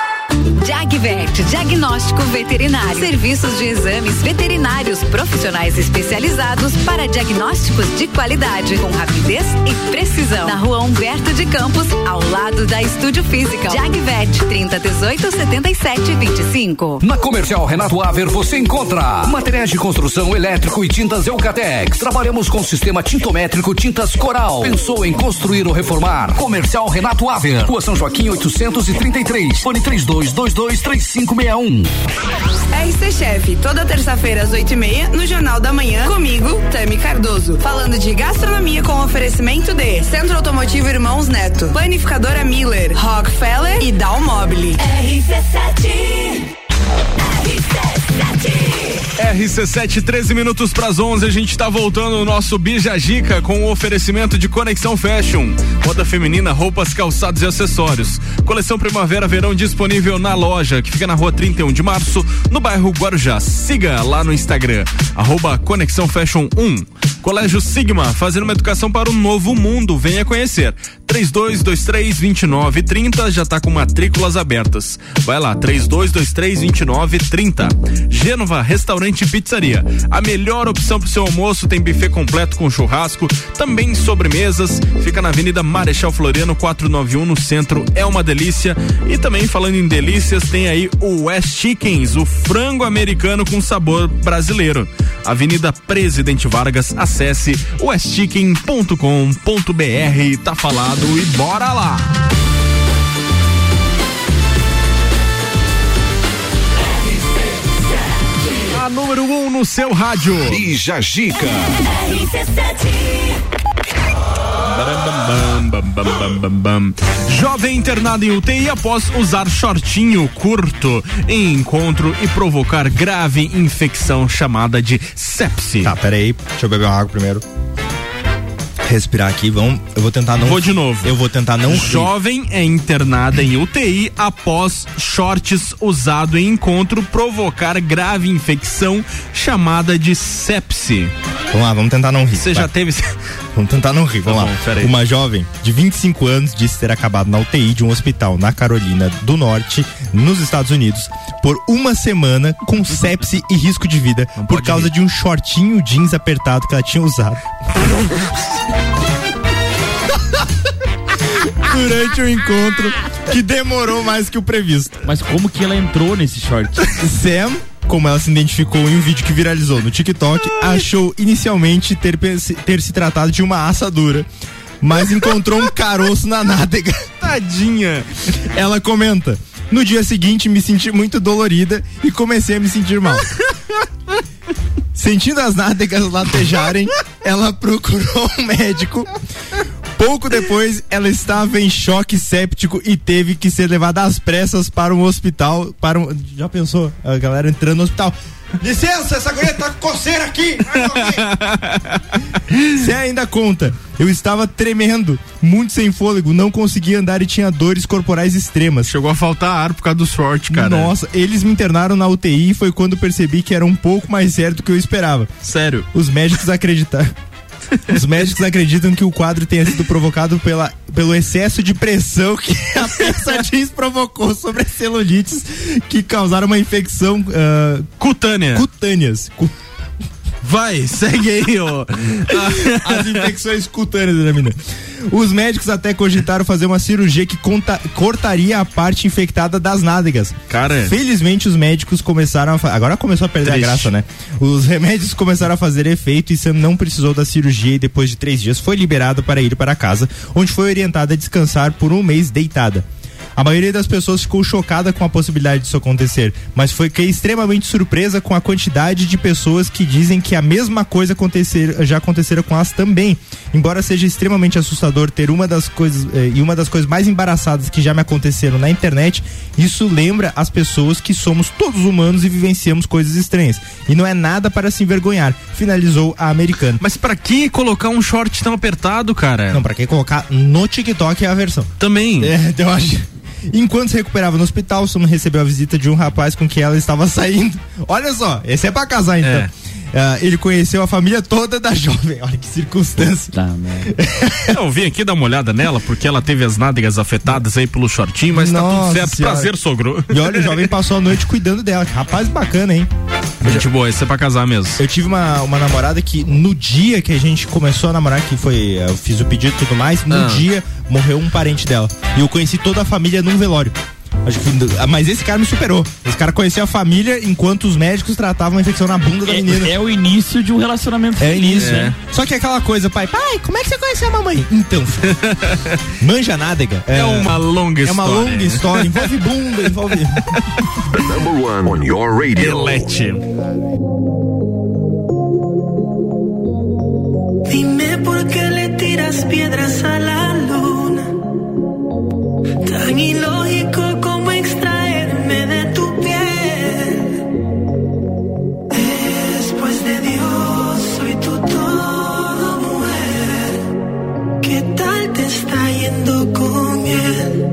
Jagvet, diagnóstico veterinário. Serviços de exames veterinários profissionais especializados para diagnósticos de qualidade, com rapidez e precisão. Na rua Humberto de Campos, ao lado da Estúdio Física. Jagvet, 30 18 77 25. Na Comercial Renato Aver você encontra materiais de construção elétrico e tintas Eucatex. Trabalhamos com sistema tintométrico Tintas Coral. Pensou em construir ou reformar? Comercial Renato Aver, Rua São Joaquim 833, fone 32 323561. RC Chef, toda terça-feira às 8 e meia, no Jornal da Manhã, comigo, Tami Cardoso. Falando de gastronomia com oferecimento de Centro Automotivo Irmãos Neto, Planificadora Miller, Rockefeller e Dalmobile. RC7 RC7, 13 minutos para as 11. A gente está voltando no nosso Bija Gica com o oferecimento de Conexão Fashion. Moda feminina, roupas, calçados e acessórios. Coleção Primavera-Verão disponível na loja, que fica na rua 31 de março, no bairro Guarujá. Siga lá no Instagram, arroba Conexão Fashion 1. Colégio Sigma, fazendo uma educação para o novo mundo. Venha conhecer. 3223-2930 já está com matrículas abertas. Vai lá, 3223-2930. Gênova Restaurante e Pizzaria. A melhor opção para o seu almoço tem buffet completo com churrasco, também sobremesas. Fica na Avenida Marechal Floriano 491 no centro. É uma delícia. E também falando em delícias, tem aí o West Chickens, o frango americano com sabor brasileiro. Avenida Presidente Vargas, acesse westchicken.com.br. Tá falado e bora lá. A número 1 um no seu rádio. Bija Gica. Jovem internado em UTI após usar shortinho curto em encontro e provocar grave infecção chamada de sepse. Tá, peraí, deixa eu beber uma água primeiro. Respirar aqui, vamos. Eu vou tentar não. Vou de novo. Eu vou tentar não. Jovem é internada em UTI após shorts usado em encontro provocar grave infecção chamada de sepse. Vamos lá, vamos tentar não rir. Você já teve. [LAUGHS] Vamos tentar não rir, vamos Tá lá. bom, peraí. Uma jovem de 25 anos disse ter acabado na UTI de um hospital na Carolina do Norte, nos Estados Unidos, por uma semana com sepse e risco de vida por causa de um shortinho jeans apertado que ela tinha usado. [LAUGHS] Durante o encontro que demorou mais que o previsto. Mas como que ela entrou nesse short? Sam, como ela se identificou em um vídeo que viralizou no TikTok, achou inicialmente ter, ter se tratado de uma assadura, mas encontrou um [LAUGHS] caroço na nádega. Tadinha. Ela comenta: No dia seguinte me senti muito dolorida e comecei a me sentir mal. Sentindo as nádegas latejarem, ela procurou um médico. Pouco depois, ela estava em choque séptico e teve que ser levada às pressas para um hospital. Para um, já pensou? A galera entrando no hospital. Licença, essa guria tá com coceira aqui! Você [LAUGHS] ainda conta. Eu estava tremendo, muito sem fôlego, não conseguia andar e tinha dores corporais extremas. Chegou a faltar ar por causa do short, cara. Nossa, eles me internaram na UTI e foi quando percebi que era um pouco mais sério do que eu esperava. Sério? Os médicos acreditaram. Os médicos acreditam que o quadro tenha sido provocado pela, pelo excesso de pressão que a [LAUGHS] peça jeans provocou sobre as celulites que causaram uma infecção ah, Cutânea. cutâneas. Cu- Vai, segue aí, ó. [LAUGHS] As infecções cutâneas da mina. Os médicos até cogitaram fazer uma cirurgia que conta- cortaria a parte infectada das nádegas. Cara. Felizmente os médicos começaram a agora começou a perder Triste. a graça, né? Os remédios começaram a fazer efeito e Sam não precisou da cirurgia e depois de três dias foi liberado para ir para casa, onde foi orientada a descansar por um mês deitada. A maioria das pessoas ficou chocada com a possibilidade disso acontecer, mas foi extremamente surpresa com a quantidade de pessoas que dizem que a mesma coisa acontecer, já aconteceram com elas também. Embora seja extremamente assustador ter uma das coisas eh, e uma das coisas mais embaraçadas que já me aconteceram na internet, isso lembra as pessoas que somos todos humanos e vivenciamos coisas estranhas. E não é nada para se envergonhar, finalizou a americana. Mas para que colocar um short tão apertado, cara? Não, para que colocar no TikTok é a versão. Também. É, eu acho. Enquanto se recuperava no hospital, Suma recebeu a visita de um rapaz com quem ela estava saindo. [LAUGHS] Olha só, esse é pra casar então. É. Ah, ele conheceu a família toda da jovem. [LAUGHS] Olha que circunstância. [LAUGHS] Eu vim aqui dar uma olhada nela, porque ela teve as nádegas afetadas aí pelo shortinho, mas tá tudo Nossa certo. Senhora. Prazer, sogro. E olha, o jovem passou a noite cuidando dela. Rapaz bacana, hein? Gente boa, esse é pra casar mesmo. Eu tive uma, uma namorada que no dia que a gente começou a namorar, que foi, eu fiz o pedido e tudo mais, no Ah. dia morreu um parente dela. E eu conheci toda a família num velório. Acho que, ah, mas esse cara me superou. Esse cara conhecia a família enquanto os médicos tratavam a infecção na bunda da menina. É, é o início de um relacionamento É o início, né? né? Só que aquela coisa, pai, pai, como é que você conheceu a mamãe? Então, [LAUGHS] manja nádega. É uma longa É uma história. longa história, envolve bunda, envolve. The number one on your radio. Elete. Dime por qué le tiras piedras a la luna. Tan ilógico está yendo con él?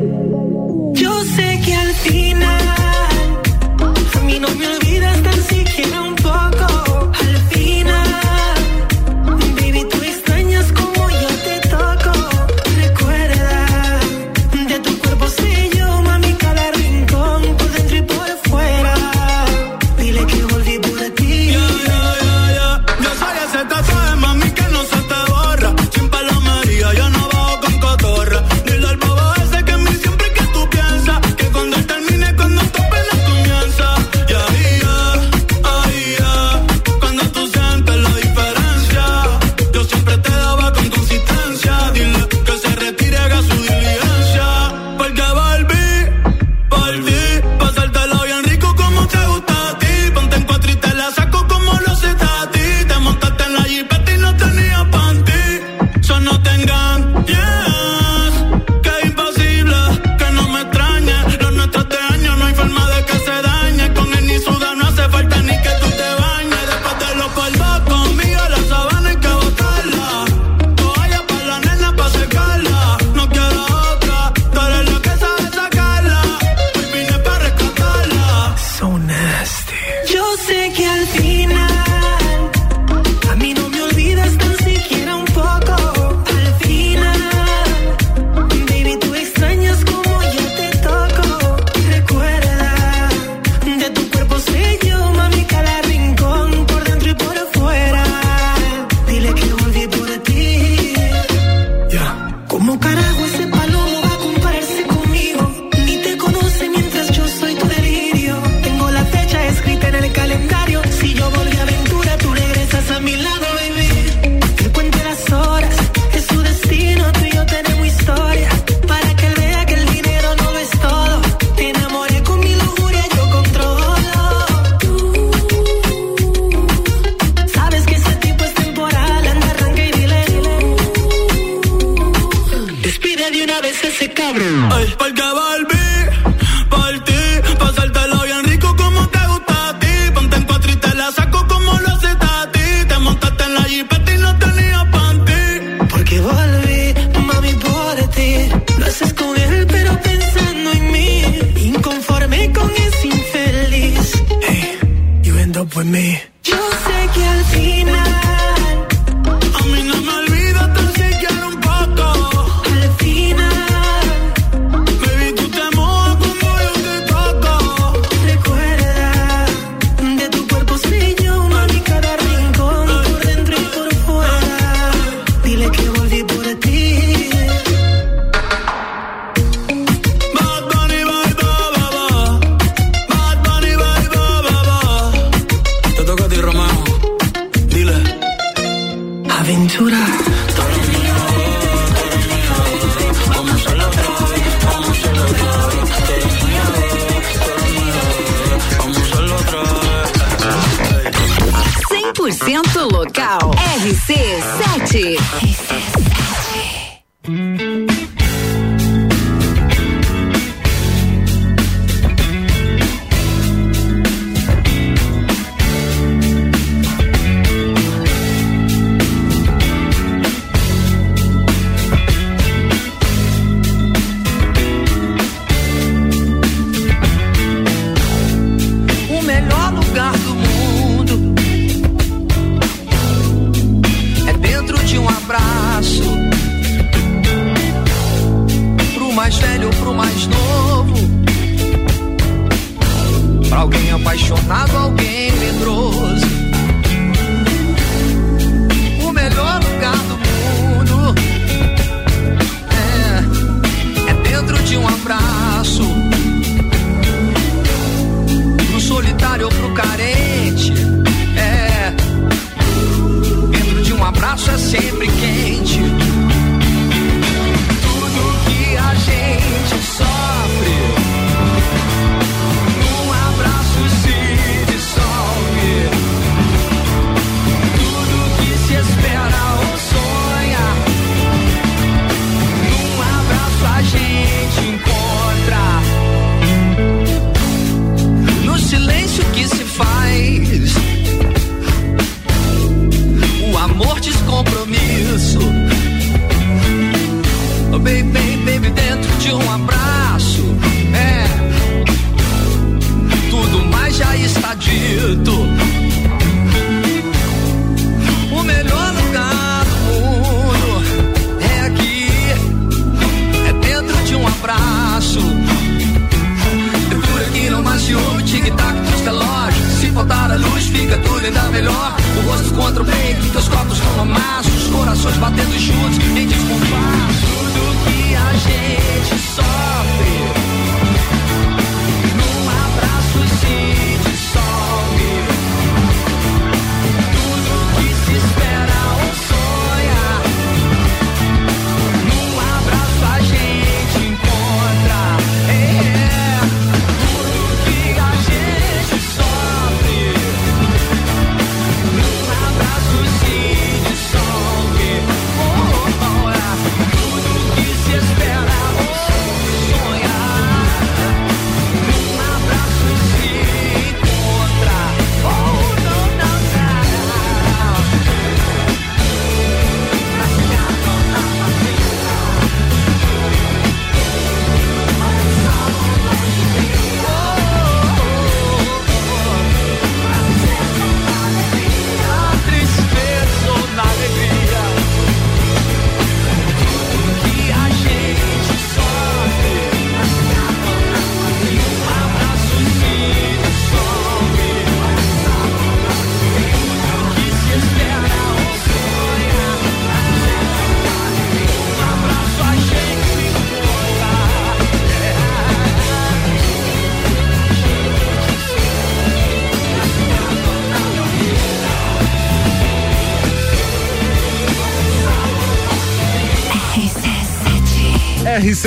With me.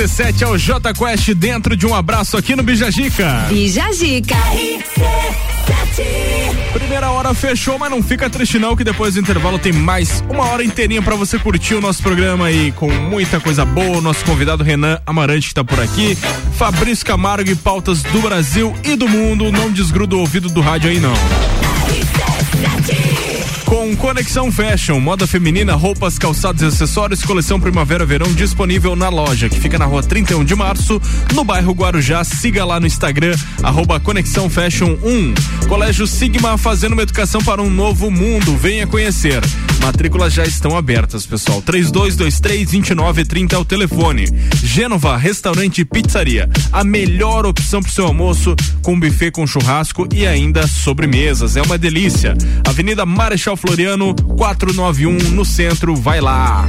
RC7 é o J Quest dentro de um abraço aqui no Bijagica. Bijagica. Primeira hora fechou, mas não fica triste não que depois do intervalo tem mais uma hora inteirinha pra você curtir o nosso programa aí com muita coisa boa. Nosso convidado Renan Amarante que tá por aqui, Fabrício Camargo e pautas do Brasil e do mundo. Não desgruda o ouvido do rádio aí não. Com Conexão Fashion, moda feminina, roupas, calçados e acessórios, coleção Primavera-Verão disponível na loja, que fica na rua 31 de março, no bairro Guarujá. Siga lá no Instagram, arroba Conexão Fashion 1. Colégio Sigma fazendo uma educação para um novo mundo. Venha conhecer. Matrículas já estão abertas, pessoal. 3223-2930 é o telefone. Gênova, restaurante e pizzaria. A melhor opção para o seu almoço, com buffet com churrasco e ainda sobremesas. É uma delícia. Avenida Marechal Floriano, 491, no centro. Vai lá.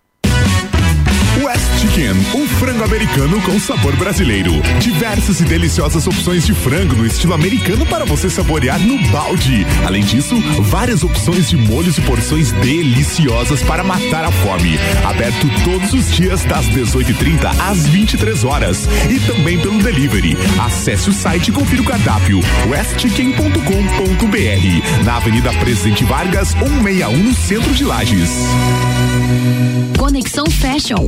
West Chicken, um frango americano com sabor brasileiro. Diversas e deliciosas opções de frango no estilo americano para você saborear no balde. Além disso, várias opções de molhos e porções deliciosas para matar a fome. Aberto todos os dias das 18h30 às 23 horas e também pelo delivery. Acesse o site e confira o cardápio westchicken.com.br na Avenida Presidente Vargas, 161 no centro de Lages. Conexão Fashion,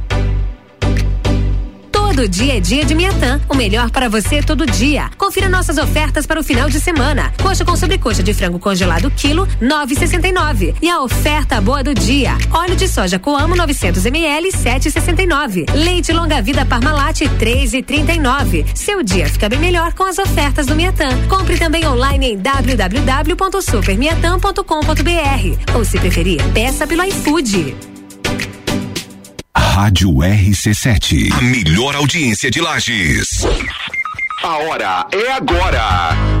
Todo dia é dia de Miatã. O melhor para você todo dia. Confira nossas ofertas para o final de semana. Coxa com sobrecoxa de frango congelado quilo 9,69. E a oferta boa do dia: óleo de soja Coamo 900 ml 7,69. Leite longa vida Parmalat 3,39. Seu dia fica bem melhor com as ofertas do Miatã. Compre também online em www.supermiatã.com.br ou se preferir, peça pelo iFood. Rádio RC7. A melhor audiência de Lages. A hora é agora.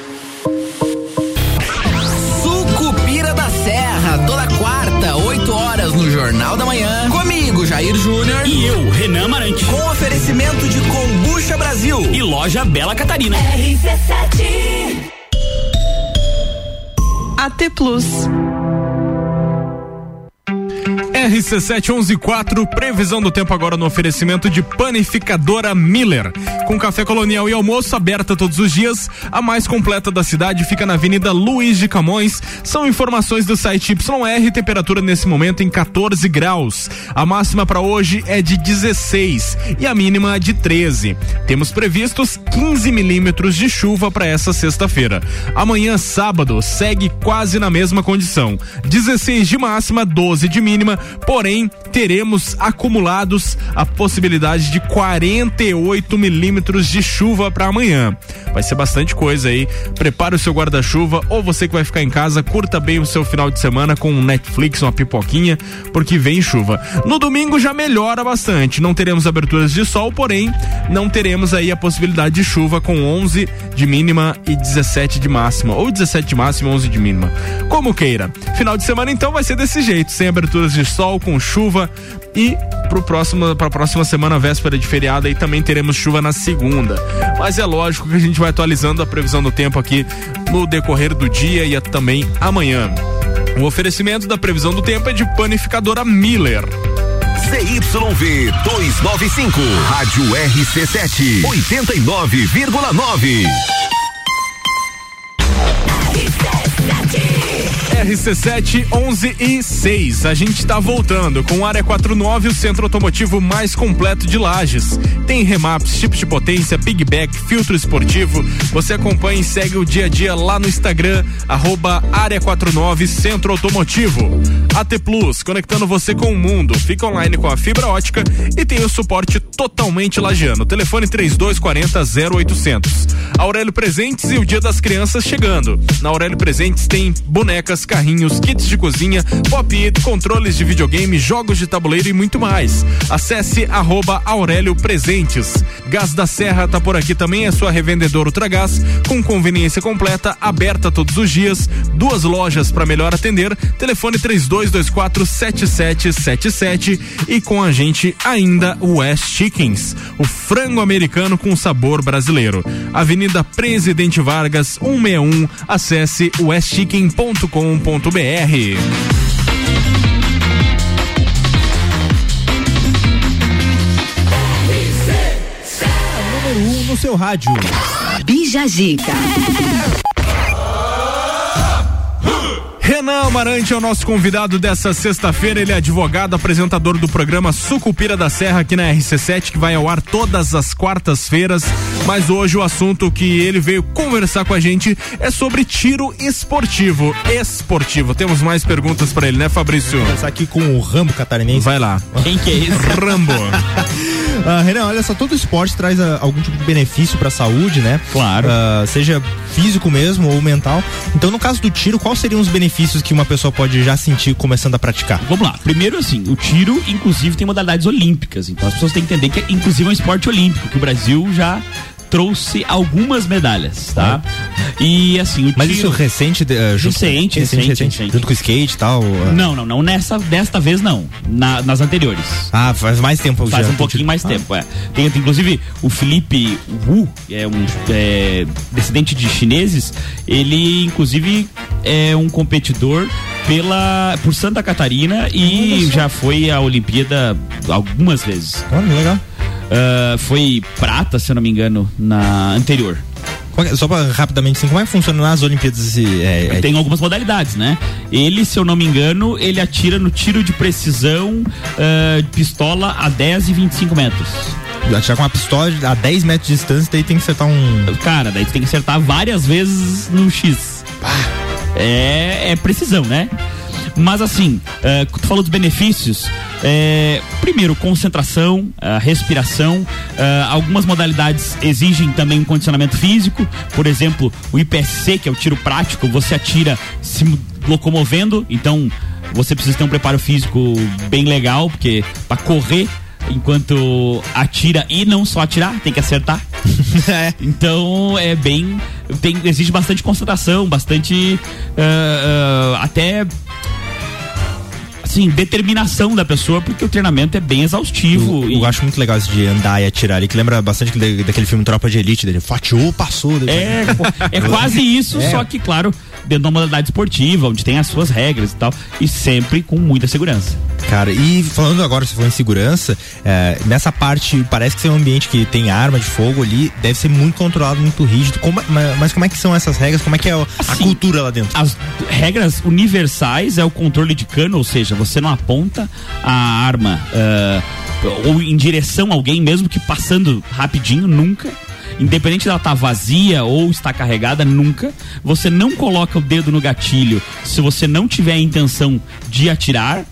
Horas no Jornal da Manhã. Comigo, Jair Júnior. E eu, Renan Amarante. Com oferecimento de Combucha Brasil. E loja Bela Catarina. RC7 AT Plus. RC7114, previsão do tempo agora no oferecimento de panificadora Miller. Com café colonial e almoço aberta todos os dias, a mais completa da cidade fica na Avenida Luiz de Camões. São informações do site YR, temperatura nesse momento em 14 graus. A máxima para hoje é de 16 e a mínima de 13. Temos previstos 15 milímetros de chuva para essa sexta-feira. Amanhã, sábado, segue quase na mesma condição: 16 de máxima, 12 de mínima porém teremos acumulados a possibilidade de 48 milímetros de chuva para amanhã. Vai ser bastante coisa aí. Prepare o seu guarda-chuva ou você que vai ficar em casa, curta bem o seu final de semana com um Netflix, uma pipoquinha, porque vem chuva. No domingo já melhora bastante. Não teremos aberturas de sol, porém não teremos aí a possibilidade de chuva com 11 de mínima e 17 de máxima, ou 17 de máxima, 11 de mínima. Como queira. Final de semana então vai ser desse jeito, sem aberturas de sol, com chuva e pro próximo para a próxima semana véspera de feriado aí também teremos chuva na segunda. Mas é lógico que a gente vai atualizando a previsão do tempo aqui no decorrer do dia e também amanhã. O oferecimento da previsão do tempo é de panificadora Miller. ZYV 295, Rádio RC7, 89,9. RC7 11 e 6. A gente está voltando com Área 49, o centro automotivo mais completo de Lages. Tem remaps, chips de potência, pigback, filtro esportivo. Você acompanha e segue o dia a dia lá no Instagram, arroba Área 49 Centro Automotivo. AT Plus, conectando você com o mundo. Fica online com a fibra ótica e tem o suporte totalmente lagiano. Telefone 3240 0800. Aurélio Presentes e o Dia das Crianças chegando. Na Aurélio Presentes tem bonecas, carrinhos, kits de cozinha, pop-it, controles de videogame, jogos de tabuleiro e muito mais. Acesse arroba Aurélio Presentes. Gás da Serra tá por aqui também, é sua revendedora Ultragás, com conveniência completa, aberta todos os dias, duas lojas para melhor atender, telefone 3224 7777 e com a gente ainda o West Chickens, o frango americano com sabor brasileiro. Avenida Presidente Vargas, 161, acesse westchicken.com.br. Número 1 um no seu rádio. Bija Zica. Renan Amarante é o nosso convidado dessa sexta-feira. Ele é advogado, apresentador do programa Sucupira da Serra aqui na RC7, que vai ao ar todas as quartas-feiras. Mas hoje o assunto que ele veio conversar com a gente é sobre tiro esportivo. Esportivo. Temos mais perguntas para ele, né, Fabrício? Começar aqui com o Rambo catarinense. Vai lá. Quem que é esse? Rambo. [LAUGHS] Uh, Renan, olha só, todo esporte traz uh, algum tipo de benefício para a saúde, né? Claro. Uh, seja físico mesmo ou mental. Então, no caso do tiro, quais seriam os benefícios que uma pessoa pode já sentir começando a praticar? Vamos lá. Primeiro, assim, o tiro, inclusive, tem modalidades olímpicas. Então, as pessoas têm que entender que, inclusive, é um esporte olímpico, que o Brasil já trouxe algumas medalhas, tá? E assim, o Mas isso recente, uh, recente, recente, recente, junto com o skate e tal? Uh... Não, não, não. Nessa, desta vez não. Na, nas anteriores. Ah, faz mais tempo Faz um pouquinho mais ah. tempo, é. Tem, inclusive, o Felipe Wu, é um é, descendente de chineses, ele, inclusive, é um competidor pela por Santa Catarina e já foi à Olimpíada algumas vezes. Olha, legal. Uh, foi prata, se eu não me engano, na anterior. Só pra, rapidamente, assim, como é que funciona nas Olimpíadas? É, é... Tem algumas modalidades, né? Ele, se eu não me engano, ele atira no tiro de precisão uh, pistola a 10 e 25 metros. Atirar com uma pistola a 10 metros de distância, daí tem que acertar um. Cara, daí tu tem que acertar várias vezes no X. É, é precisão, né? Mas assim, uh, tu falou dos benefícios. É, primeiro, concentração, respiração. Uh, algumas modalidades exigem também um condicionamento físico. Por exemplo, o IPSC, que é o tiro prático, você atira se locomovendo, então você precisa ter um preparo físico bem legal, porque para correr enquanto atira e não só atirar, tem que acertar. [LAUGHS] é. Então é bem. Tem, exige bastante concentração, bastante. Uh, uh, até assim, determinação da pessoa, porque o treinamento é bem exaustivo. Eu, e... eu acho muito legal isso de andar e atirar ali, que lembra bastante daquele filme Tropa de Elite, dele fatiou, passou. É, é [LAUGHS] quase isso, é. só que, claro, dentro da modalidade esportiva, onde tem as suas regras e tal, e sempre com muita segurança. Cara, e falando agora, se for em segurança, é, nessa parte, parece que é um ambiente que tem arma de fogo ali, deve ser muito controlado, muito rígido. Como, mas como é que são essas regras? Como é que é a assim, cultura lá dentro? As regras universais é o controle de cano, ou seja, você não aponta a arma uh, ou em direção a alguém, mesmo que passando rapidinho, nunca independente dela estar tá vazia ou estar carregada, nunca. Você não coloca o dedo no gatilho se você não tiver a intenção de atirar.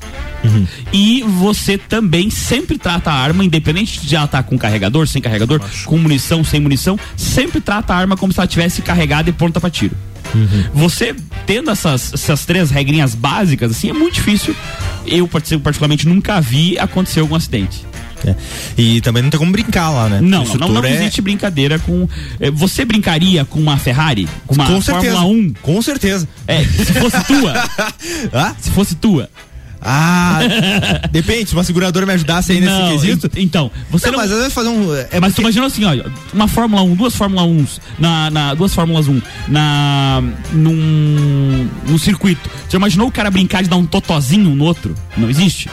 E você também sempre trata a arma, independente de ela estar com carregador, sem carregador, com munição, sem munição, sempre trata a arma como se ela tivesse carregada e pronta para tiro. Você tendo essas, essas três regrinhas básicas, assim, é muito difícil. Eu, particularmente, nunca vi acontecer algum acidente. É. E também não tem como brincar lá, né? Não, não, não é- existe brincadeira com. eh, Você brincaria com uma Ferrari? Com uma Com certeza. Fórmula 1? Com certeza. É, se fosse tua. [LAUGHS] Ah? Se fosse tua. Ah, depende, se uma seguradora me ajudasse aí nesse Não, quesito. en- Então, você Não, não. mas às vezes fazer um. É mas tu imagina assim, ó, uma Fórmula 1, duas Fórmula 1 na, na duas Fórmulas 1 na num, num circuito. Você imaginou o cara brincar de dar um totozinho no outro? Não existe.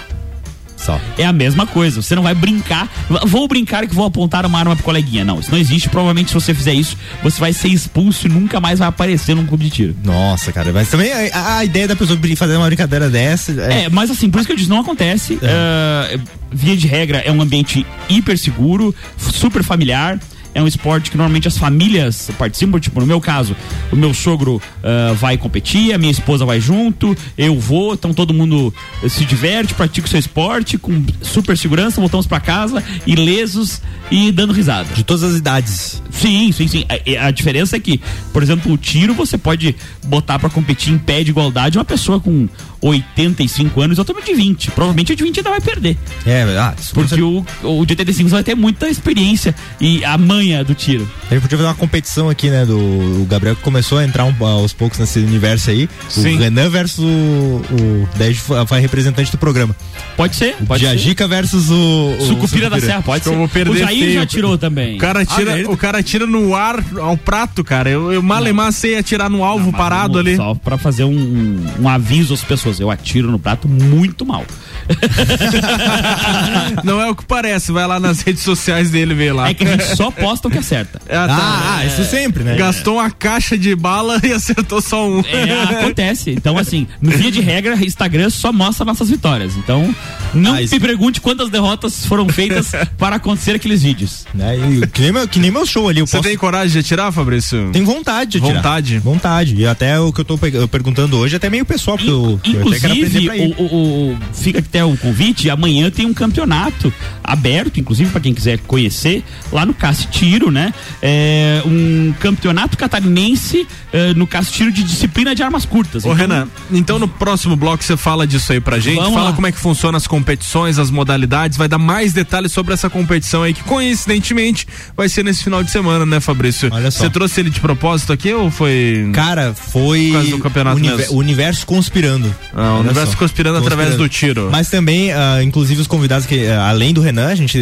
Só. É a mesma coisa. Você não vai brincar. "V- Vou brincar que vou apontar uma arma pro coleguinha. Não, isso não existe. Provavelmente, se você fizer isso, você vai ser expulso e nunca mais vai aparecer num clube de tiro. Nossa, cara, mas também a, a ideia da pessoa fazer uma brincadeira dessa. É, mas assim, por isso que eu disse, não acontece. É, via de regra, é um ambiente hiper seguro, super familiar. É um esporte que normalmente as famílias participam. Tipo, no meu caso, o meu sogro ah, vai competir, a minha esposa vai junto, eu vou, então todo mundo eh, se diverte, pratica o seu esporte com super segurança, voltamos pra casa, ilesos e dando risada. De todas as idades. Sim, sim, sim. A, a diferença é que, por exemplo, o tiro você pode botar pra competir em pé de igualdade uma pessoa com 85 anos e outra de 20. Provavelmente o de 20 ainda vai perder. É, ah, Porque o, o de 85 vai ter muita experiência e a manha do tiro. A gente podia fazer uma competição aqui, né? Do o Gabriel que começou a entrar um- aos poucos nesse universo aí. Sim. O Renan versus o. o fa- vai representante do programa. Pode ser, O pode ser. Jajica versus o. o Sucupira da Serra, pode Acho ser. eu vou perder o Jair já feio. tirou também. O cara tira, o cara tira no ar ao prato, cara. Eu, eu malemar sei atirar no alvo parado Vamos ali. Só pra fazer um, um aviso às pessoas. Eu atiro no prato muito mal. [LAUGHS] Não é o que parece, vai lá nas redes sociais dele ver lá. É que a gente só posta o que acerta. Ah, tá. Ah, isso sempre, né? Gastou uma caixa de bala [LAUGHS] e acertou só um. É, acontece. Então, assim, no via de regra, Instagram só mostra nossas vitórias. Então, não Ah, me pergunte quantas derrotas foram feitas [LAUGHS] para acontecer aqueles vídeos. E que, nem meu, que nem meu show ali. Você posso... tem coragem de atirar, Fabrício? Tem vontade de atirar. Vontade? Vontade. E até o que eu tô perguntando hoje, até meio pessoal, porque eu, eu até quero aprender Inclusive, pra ir. o, o- o- fica até o convite, amanhã tem um campeonato aberto, inclusive para quem quiser conhecer, lá no Casse Tiro, né? É um campeonato catarinense eh, no Casse Tiro de disciplina de armas curtas. Ô Então, Renan, então no próximo bloco você fala disso aí pra gente, Vamos fala lá. como é que funciona as competições, as modalidades, vai dar mais detalhes sobre essa competição aí que coincidentemente vai ser nesse final de semana, né, Fabrício? Olha só. Você trouxe ele de propósito aqui ou foi Cara, foi Por causa do campeonato univer- mesmo? o universo conspirando. Ah, o Olha universo só. conspirando através do tiro. Mas também, ah, inclusive os convidados que, ah, além do Renan, a gente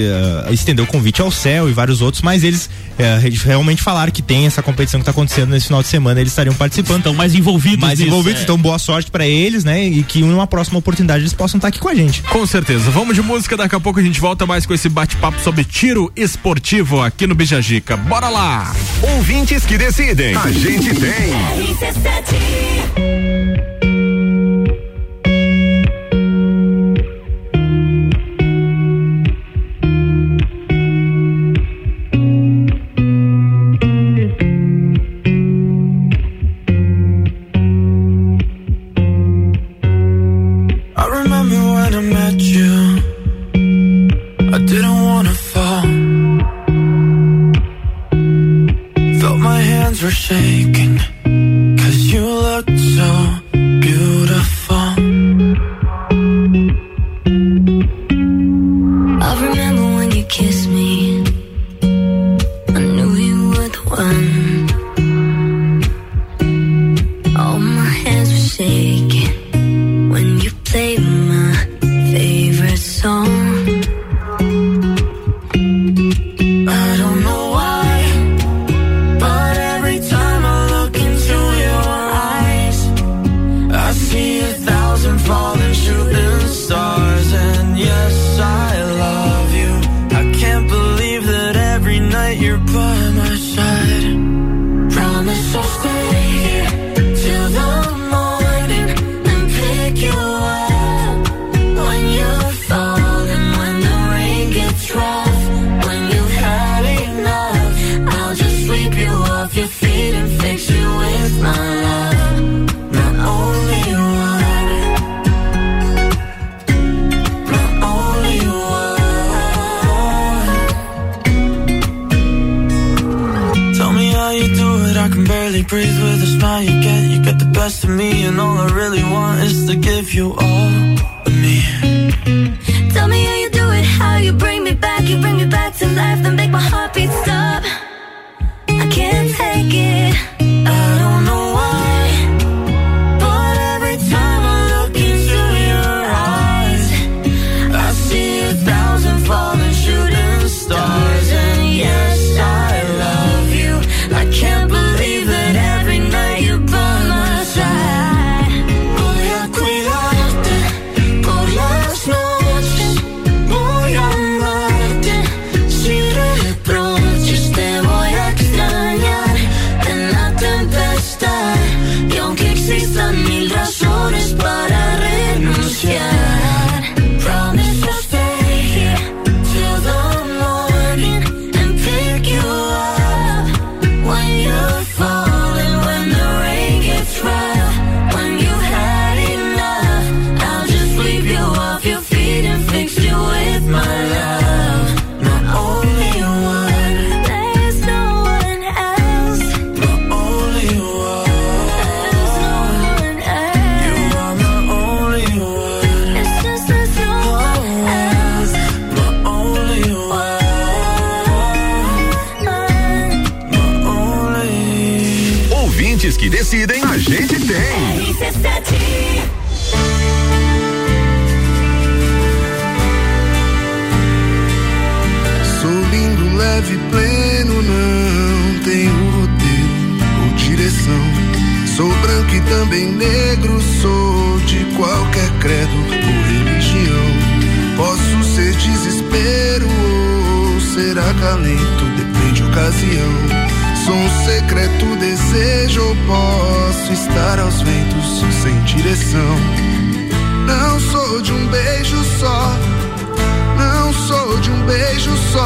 ah, estendeu o convite ao Céu e vários outros, mas eles re- realmente falaram que tem essa competição que tá acontecendo nesse final de semana, eles estariam participando. Estão mais envolvidos Mais nisso, envolvidos, é. então boa sorte pra eles, né? E que numa próxima oportunidade eles possam estar aqui com a gente. Com certeza. Vamos de música, daqui a pouco a gente volta mais com esse bate-papo sobre tiro esportivo aqui no Bijagica. Bora lá! Ouvintes que decidem. A gente tem. deciden Sou um secreto desejo, posso estar aos ventos sem direção. Não sou de um beijo só, não sou de um beijo só.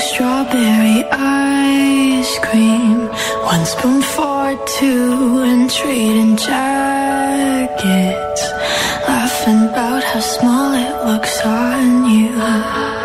strawberry ice cream, one spoon for two, and trading jackets, laughing about how small it looks on you.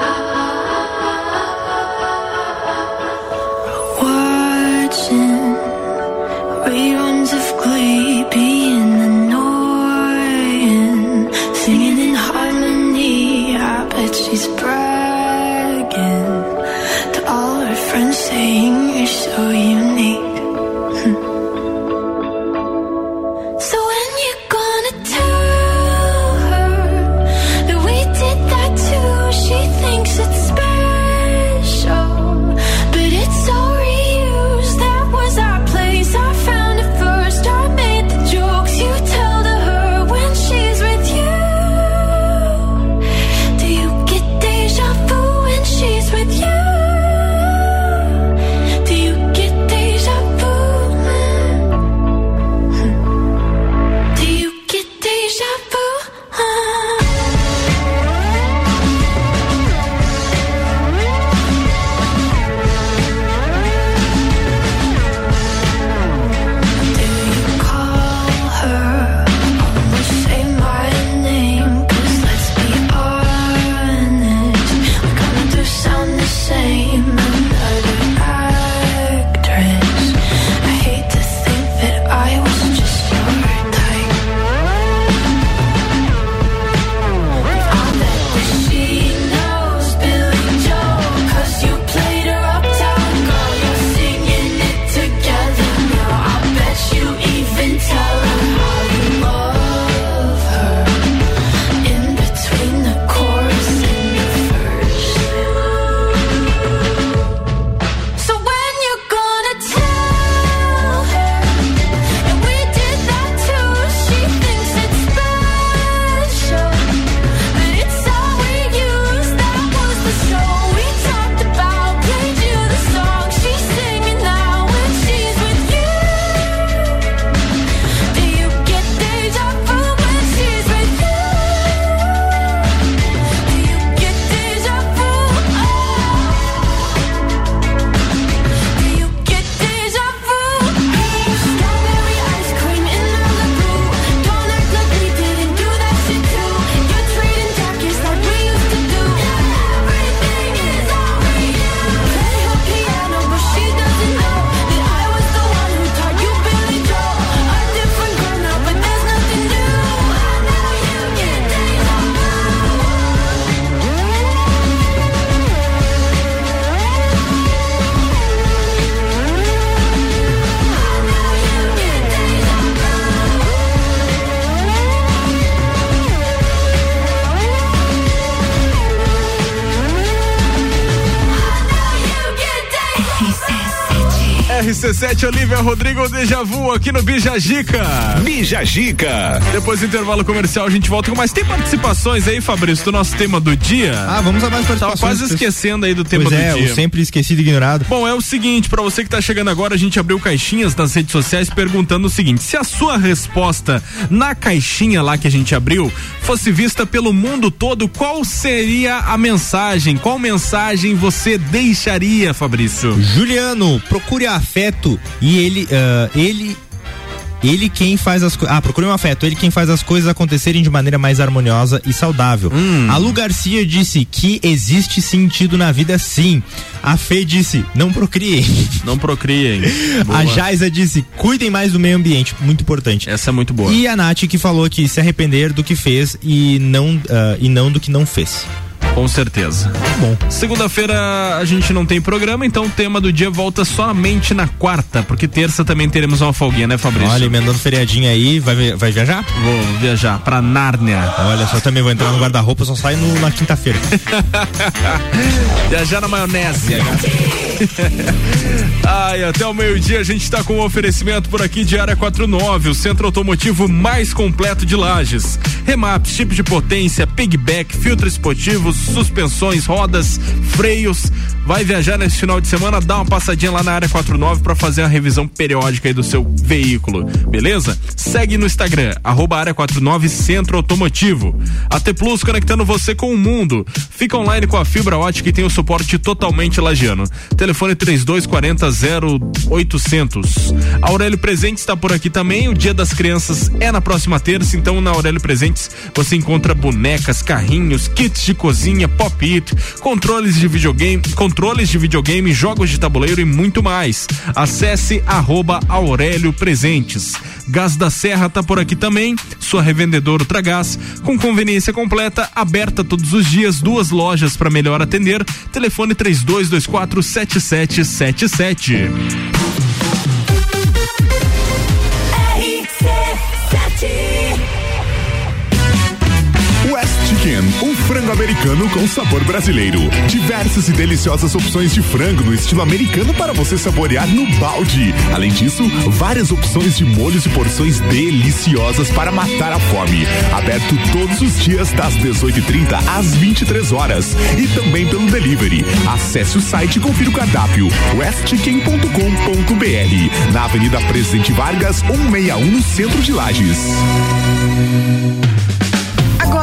RC7 Olivia Rodrigo Deja Vu aqui no Bijagica. Bijagica. Depois do intervalo comercial a gente volta com mais. Tem participações aí, Fabrício, do nosso tema do dia? Ah, vamos a mais participações. Tava quase esquecendo aí do tema Pois é, do dia. o sempre esquecido e ignorado. Bom, é o seguinte, pra você que tá chegando agora, a gente abriu caixinhas nas redes sociais perguntando o seguinte: se a sua resposta na caixinha lá que a gente abriu fosse vista pelo mundo todo, qual seria a mensagem? Qual mensagem você deixaria, Fabrício? Juliano, procure afeto e ele, ah, ele ele quem faz as coisas. Ah, procure um afeto. Ele quem faz as coisas acontecerem de maneira mais harmoniosa e saudável. Hum. A Lu Garcia disse que existe sentido na vida sim. A Fê disse, não procriem. [LAUGHS] Não procriem. [LAUGHS] Boa. A Jaisa disse, cuidem mais do meio ambiente. Muito importante. Essa é muito boa. E a Nath que falou que se arrepender do que fez e não, ah, e não do que não fez. Com certeza. Bom. Segunda-feira a gente não tem programa, então o tema do dia volta somente na quarta, porque terça também teremos uma folguinha, né, Fabrício? Olha, emendando feriadinho aí, vai, vai viajar? Vou viajar pra Nárnia. Olha, só também vou entrar no guarda-roupa, só sai no- na quinta-feira. [LAUGHS] Viajar na maionese. [LAUGHS] Ai, até o meio-dia a gente tá com um oferecimento por aqui de área 49, o centro automotivo mais completo de Lages. Remap, chip de potência, pigback, filtros esportivos, suspensões, rodas, freios. Vai viajar nesse final de semana, dá uma passadinha lá na área 49 para fazer uma revisão periódica aí do seu veículo, beleza? Segue no Instagram, arroba área 49 Centro Automotivo. AT Plus conectando você com o mundo. Fica online com a fibra ótica e tem o suporte totalmente lagiano. Telefone 3240 0800. A Aurélio Presentes está por aqui também. O Dia das Crianças é na próxima terça, então na Aurélio Presentes você encontra bonecas, carrinhos, kits de cozinha, pop-it, controles de videogame, controles controles de videogame, jogos de tabuleiro e muito mais. Acesse arroba Aurélio Presentes. Gás da Serra tá por aqui também, sua revendedora Ultragás, com conveniência completa, aberta todos os dias, duas lojas para melhor atender. Telefone 3224 7777. West Chicken, um frango americano com sabor brasileiro. Diversas e deliciosas opções de frango no estilo americano para você saborear no balde. Além disso, várias opções de molhos e porções deliciosas para matar a fome. Aberto todos os dias das 18h30 às 23 horas e também pelo delivery. Acesse o site e confira o cardápio westchicken.com.br na Avenida Presidente Vargas 161 no centro de Lages.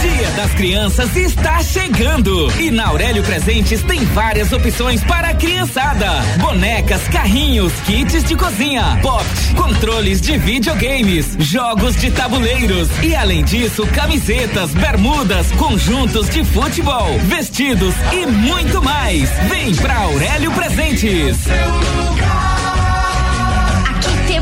Dia das Crianças está chegando. E na Aurélio Presentes tem várias opções para a criançada: bonecas, carrinhos, kits de cozinha, pop, controles de videogames, jogos de tabuleiros. E além disso camisetas, bermudas, conjuntos de futebol, vestidos e muito mais. Vem pra Aurélio Presentes. Aqui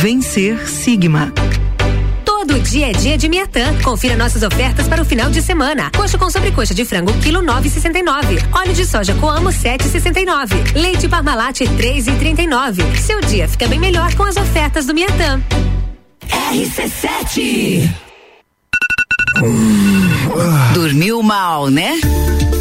Vencer Sigma. Todo dia é dia de Miatã. Confira nossas ofertas para o final de semana. Coxa com sobrecoxa de frango, quilo 9,69. Óleo de soja Coamo, 7,69. Leite Parmalat, 3,39. Seu dia fica bem melhor com as ofertas do Miatã. RC7 Dormiu mal, né?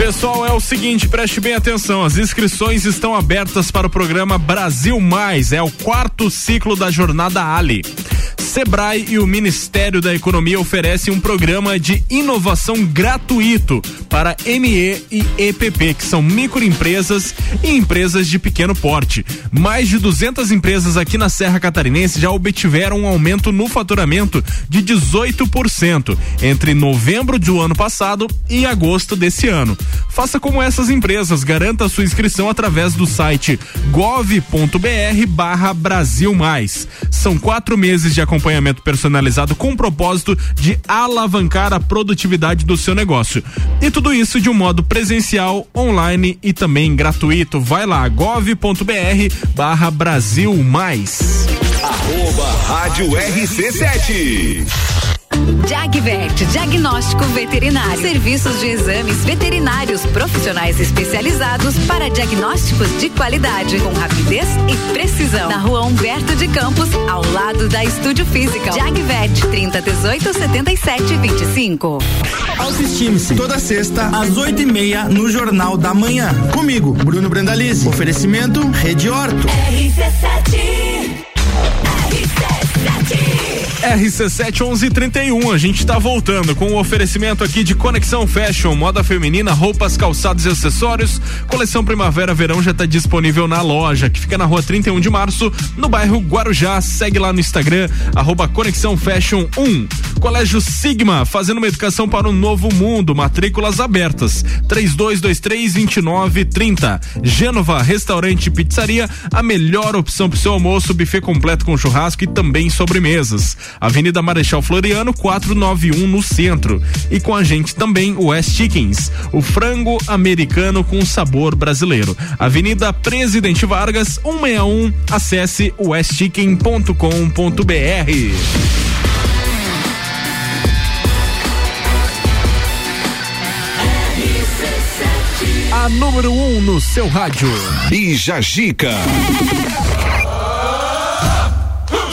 Pessoal, é o seguinte, preste bem atenção. As inscrições estão abertas para o programa Brasil Mais. É o quarto ciclo da Jornada Ali. Sebrae e o Ministério da Economia oferecem um programa de inovação gratuito para ME e EPP, que são microempresas e empresas de pequeno porte. Mais de 200 empresas aqui na Serra Catarinense já obtiveram um aumento no faturamento de 18% entre novembro do ano passado e agosto desse ano. Faça como essas empresas, garanta sua inscrição através do site gov.br barra Brasil Mais. São quatro meses de acompanhamento personalizado com o propósito de alavancar a produtividade do seu negócio. E tudo isso de um modo presencial, online e também gratuito. Vai lá, gov.br barra Brasil Mais. Arroba Rádio RC7. Jagvet, diagnóstico veterinário. Serviços de exames veterinários profissionais especializados para diagnósticos de qualidade, com rapidez e precisão. Na rua Humberto de Campos, ao lado da Estúdio Física. Jagvet, 30 18 77 25. Autoestime-se. Toda sexta, às oito e meia, no Jornal da Manhã. Comigo, Bruno Brandalize. Oferecimento Rede Horto. RC7. RC7 1131, a gente tá voltando com o oferecimento aqui de Conexão Fashion, moda feminina, roupas, calçados e acessórios. Coleção Primavera-Verão já tá disponível na loja, que fica na rua 31 de março, no bairro Guarujá. Segue lá no Instagram, arroba Conexão Fashion 1. Colégio Sigma, fazendo uma educação para um novo mundo, matrículas abertas. 3223-2930. Gênova, restaurante e pizzaria, a melhor opção pro seu almoço, buffet completo com churrasco e também sobremesas. Avenida Marechal Floriano, 491 no centro. E com a gente também o West Chickens, o frango americano com sabor brasileiro. Avenida Presidente Vargas, 161. Acesse westchicken.com.br. A número 1 um no seu rádio. Bija Gica.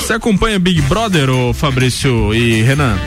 Você acompanha Big Brother, ô Fabrício e Renan?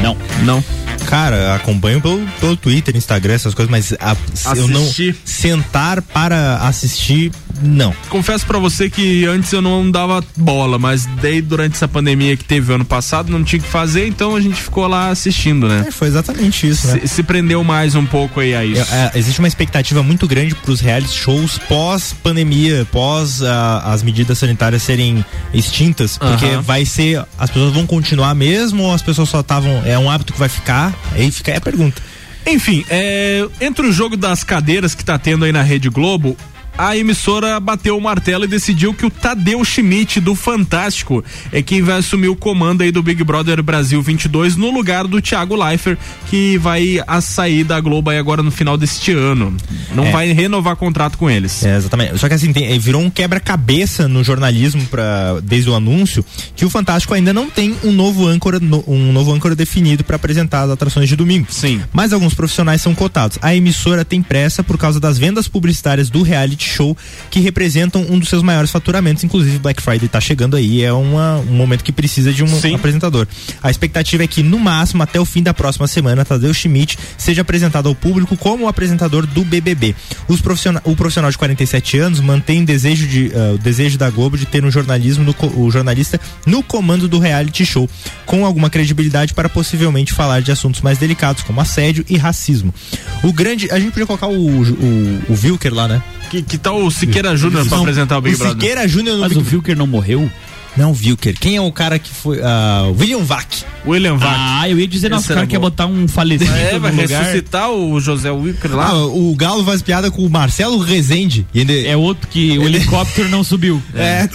Não. Não. Cara, acompanho pelo, pelo Twitter, Instagram, essas coisas, mas a, eu não sentar para assistir, não. Confesso para você que antes eu não dava bola, mas daí durante essa pandemia que teve ano passado, não tinha que fazer, então a gente ficou lá assistindo, né? É, foi exatamente isso, né? Se, se, prendeu mais um pouco aí a isso. É, é, existe uma expectativa muito grande para os reality shows pós-pandemia, pós ah, as medidas sanitárias serem extintas, porque Aham. vai ser, as pessoas vão continuar mesmo ou as pessoas só estavam, é um hábito que vai ficar? Aí fica aí a pergunta. Enfim, é, entre o jogo das cadeiras que tá tendo aí na Rede Globo, a emissora bateu o martelo e decidiu que o Tadeu Schmidt do Fantástico é quem vai assumir o comando aí do Big Brother Brasil 22 no lugar do Thiago Leifert, que vai a sair da Globo aí agora no final deste ano. Não É. vai renovar contrato com eles. É, exatamente. Só que assim, tem- virou um quebra-cabeça no jornalismo pra, desde o anúncio que o Fantástico ainda não tem um novo âncora, no- um novo âncora definido para apresentar as atrações de domingo. Sim. Mas alguns profissionais são cotados. A emissora tem pressa por causa das vendas publicitárias do reality show que representam um dos seus maiores faturamentos, inclusive Black Friday tá chegando aí, é uma, um momento que precisa de um apresentador. A expectativa é que no máximo até o fim da próxima semana Tadeu Schmidt seja apresentado ao público como o apresentador do BBB. Os profissional, o profissional de 47 anos mantém desejo de, ah, o desejo da Globo de ter um jornalismo no o jornalista no comando do reality show, com alguma credibilidade para possivelmente falar de assuntos mais delicados como assédio e racismo. O grande, a gente podia colocar o o, o Wilker lá, né? Que, que tal o Siqueira Júnior pra apresentar o Big o Brother? Siqueira Júnior Mas Big o Wilker não morreu? Não, Wilker. Quem é o cara que foi? ah, William Vac. William Vac. Ah, eu ia dizer, nossa, Esse o cara quer botar um falecido É, vai lugar. ressuscitar o José Wilker lá. Ah, o Galo faz piada com o Marcelo Rezende. E ele... É outro que o helicóptero não subiu. [LAUGHS] É.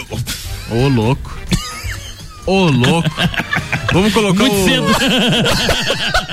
Ô, louco. Ô, louco. Vamos colocar Muito o... cedo. [LAUGHS]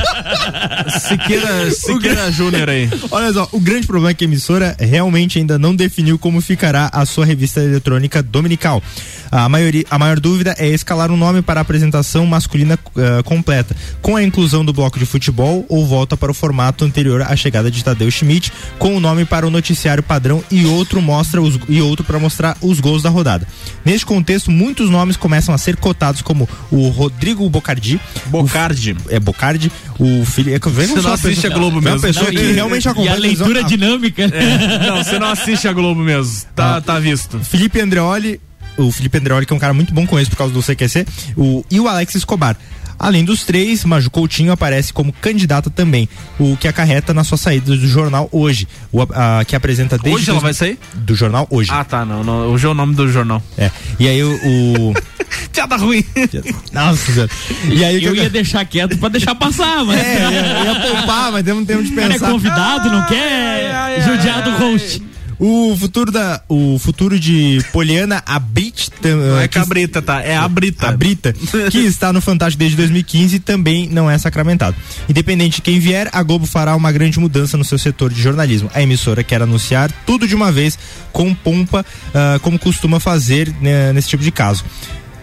Siqueira, Siqueira Júnior aí. Olha só, o grande problema é que a emissora realmente ainda não definiu como ficará a sua revista eletrônica dominical. A, maioria, a maior dúvida é escalar um nome para a apresentação masculina eh, completa, com a inclusão do bloco de futebol ou volta para o formato anterior à chegada de Tadeu Schmidt, com o nome para o noticiário padrão e outro mostra os, e outro para mostrar os gols da rodada. Neste contexto, muitos nomes começam a ser cotados como o Rodrigo Bocardi, Bocardi. o, é Bocardi, o filho é, vem Você não assiste a Globo é uma mesmo. pessoa Não, que e- realmente E acompanha a leitura televisão. dinâmica. É, não, você não assiste a Globo mesmo. Tá, tá visto. Felipe Andreoli, o Felipe Andreoli, que é um cara muito bom com isso por causa do CQC, o, e o Alex Escobar. Além dos três, Maju Coutinho aparece como candidata também, o que acarreta na sua saída do jornal hoje, o, a, que apresenta desde Hoje ela dois- vai sair? do jornal hoje. Ah, tá, não, não. Hoje é o nome do jornal. É. E aí o. o... [LAUGHS] Piada ruim. [LAUGHS] Nossa, Senhora. E aí eu ia deixar quieto pra deixar passar, mas. É, ia, ia poupar, mas temos tempo de O cara pensar. é convidado, não quer judiar do host. O futuro da, o futuro de Poliana Abrit, Não é cabrita, tá? É a Brita. a Brita, que [LAUGHS] está no Fantástico desde 2015, também não é sacramentado. Independente de quem vier, a Globo fará uma grande mudança no seu setor de jornalismo. A emissora quer anunciar tudo de uma vez, com pompa, ah, como costuma fazer né, nesse tipo de caso.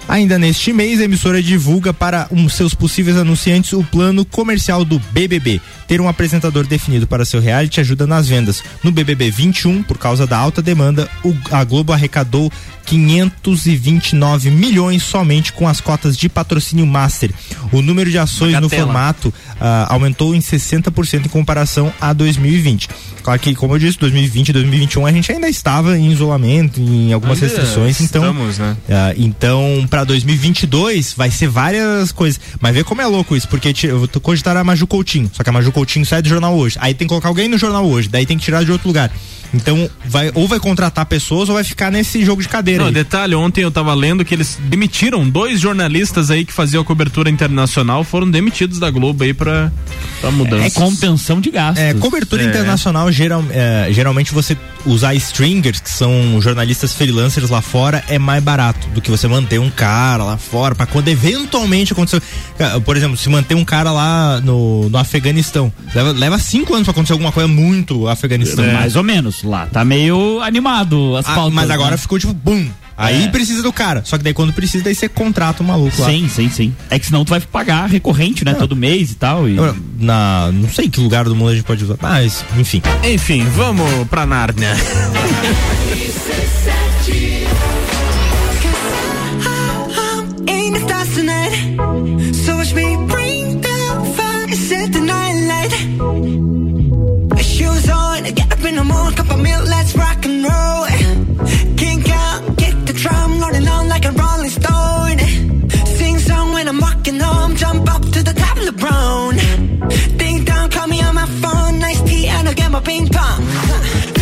Ainda neste mês, a emissora divulga para um, seus possíveis anunciantes o plano comercial do BBB. Ter um apresentador definido para seu reality ajuda nas vendas. No BBB 21, por causa da alta demanda, o- a Globo arrecadou 529 milhões somente com as cotas de patrocínio master. O número de ações no formato ah, aumentou em 60% em comparação a 2020. Claro que, como eu disse, 2020 e 2021 a gente ainda estava em isolamento, em algumas Ainda restrições, então estamos, né? ah, então, pra 2022 vai ser várias coisas. Mas vê como é louco isso, porque eu tô cogitar a Maju Coutinho, só que a Maju Coutinho sai do jornal hoje. Aí tem que colocar alguém no jornal hoje, daí tem que tirar de outro lugar. Então, vai ou vai contratar pessoas ou vai ficar nesse jogo de cadeira. Não, aí. detalhe, ontem eu tava lendo que eles demitiram dois jornalistas aí que faziam a cobertura internacional, foram demitidos da Globo aí pra, pra mudança. É contenção de gastos. É, cobertura É. internacional, geral, é, geralmente você usar stringers, que são jornalistas freelancers lá fora, é mais barato do que você manter um cara lá fora, pra quando eventualmente acontecer. Por exemplo, se manter um cara lá no, no Afeganistão, leva, leva cinco anos pra acontecer alguma coisa muito Afeganistão. Mais ou menos. Lá tá meio animado as Ah, pautas. mas agora né? ficou tipo, bum. Aí É. precisa do cara. Só que daí quando precisa, daí você contrata o maluco lá. Sim, sim, sim. É que senão tu vai pagar recorrente, né? Todo mês e tal. E... Eu- Na, não sei que lugar do mundo a gente pode usar, mas enfim. Enfim, vamos pra Nárnia. [LAUGHS] let's rock and roll. Kink out, get the drum rolling on like a rolling stone. Sing song when I'm walking home, jump up to the top of. Ding dong, call me on my phone, nice tea, and I'll get my ping pong.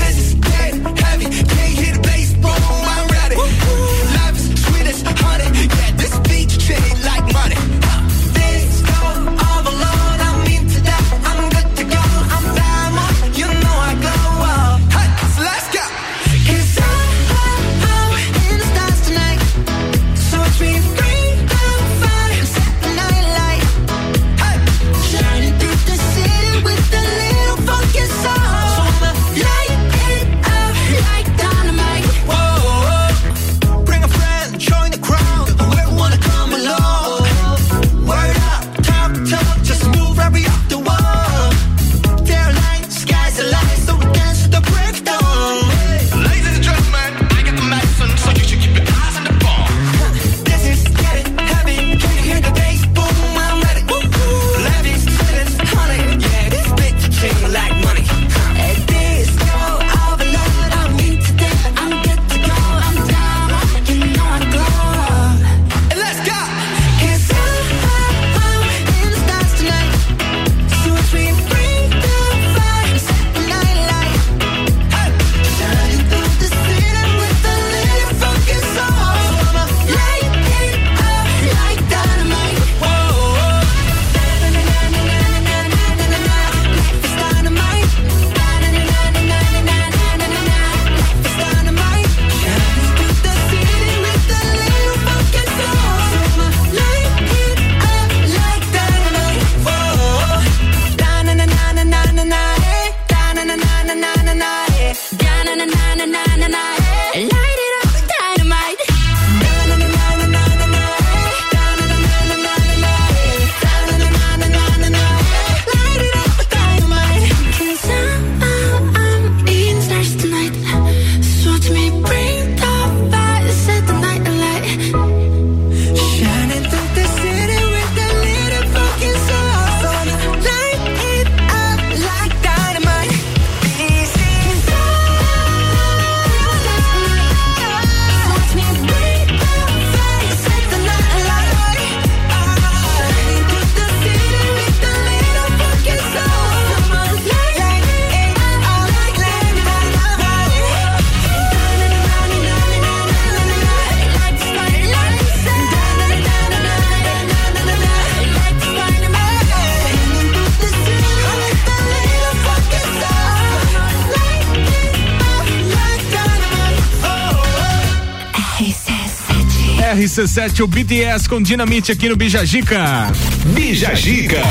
RC7, o BTS com Dinamite aqui no Bijagica. Bijagica.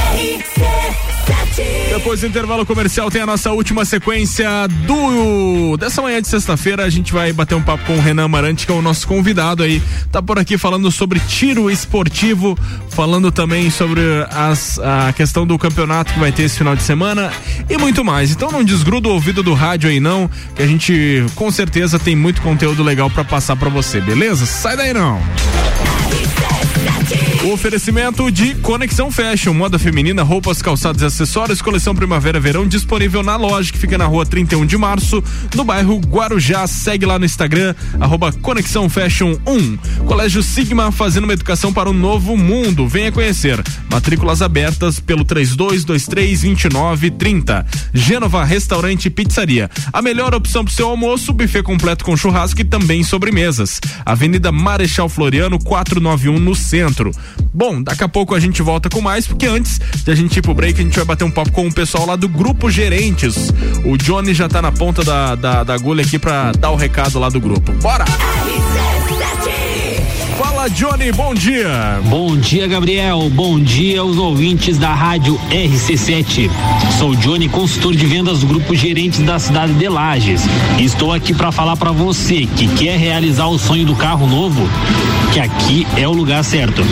Depois do intervalo comercial tem a nossa última sequência do dessa manhã de sexta-feira. A gente vai bater um papo com o Renan Amarante, que é o nosso convidado aí. Tá por aqui falando sobre tiro esportivo, falando também sobre as, a questão do campeonato que vai ter esse final de semana e muito mais. Então não desgruda o ouvido do rádio aí não, que a gente com certeza tem muito conteúdo legal para passar para você, beleza? Sai daí não. O oferecimento de Conexão Fashion, moda feminina, roupas, calçados e acessórios, coleção primavera-verão disponível na loja que fica na rua 31 de março, no bairro Guarujá. Segue lá no Instagram, arroba Conexão Fashion 1. Colégio Sigma fazendo uma educação para um novo mundo. Venha conhecer. Matrículas abertas pelo 3223-2930. Gênova Restaurante e Pizzaria. A melhor opção para seu almoço, buffet completo com churrasco e também sobremesas. Avenida Marechal Floriano 491 no centro. Bom, daqui a pouco a gente volta com mais, porque antes de a gente ir pro break, a gente vai bater um papo com o pessoal lá do Grupo Gerentes. O Johnny já tá na ponta da, da, da agulha aqui pra dar o recado lá do grupo. Bora! Fala, Johnny, bom dia. Bom dia, Gabriel. Bom dia aos ouvintes da Rádio RC7. Sou Johnny, consultor de vendas do grupo Gerentes da cidade de Lages. Estou aqui para falar para você que quer realizar o sonho do carro novo, que aqui é o lugar certo.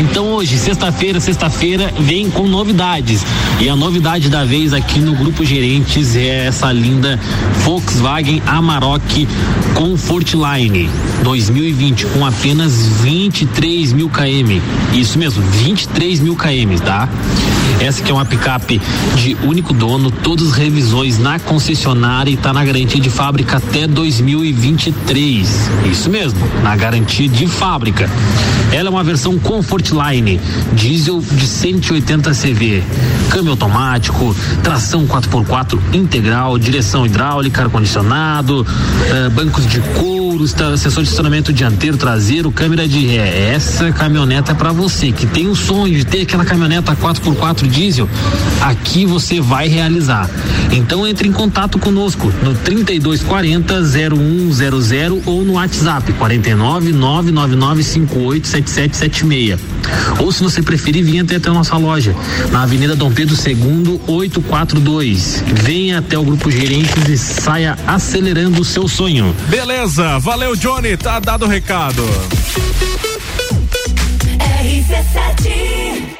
Então hoje, sexta-feira, sexta-feira, vem com novidades. E a novidade da vez aqui no Grupo Gerentes é essa linda Volkswagen Amarok Comfortline 2020 com apenas 23 mil km. Isso mesmo, 23 mil km, tá? Essa que é uma picape de único dono, todas as revisões na concessionária e tá na garantia de fábrica até 2023. Isso mesmo, na garantia de fábrica. Ela é uma versão Comfortline, diesel de 180 CV, câmbio automático, tração 4x4 integral, direção hidráulica, ar-condicionado, eh, bancos de couro, esta- sensor de estacionamento dianteiro, traseiro, câmera de ré. Essa caminhoneta é para você que tem o sonho de ter aquela caminhoneta 4x4 diesel. Aqui você vai realizar. Então entre em contato conosco no 3240 0100 ou no WhatsApp 49 999 58 7776. Ou se você preferir, vir até a nossa loja na Avenida Dom Pedro II 842. Venha até o grupo Gerentes e saia acelerando o seu sonho. Beleza, Johnny. Tá dado o recado. RC7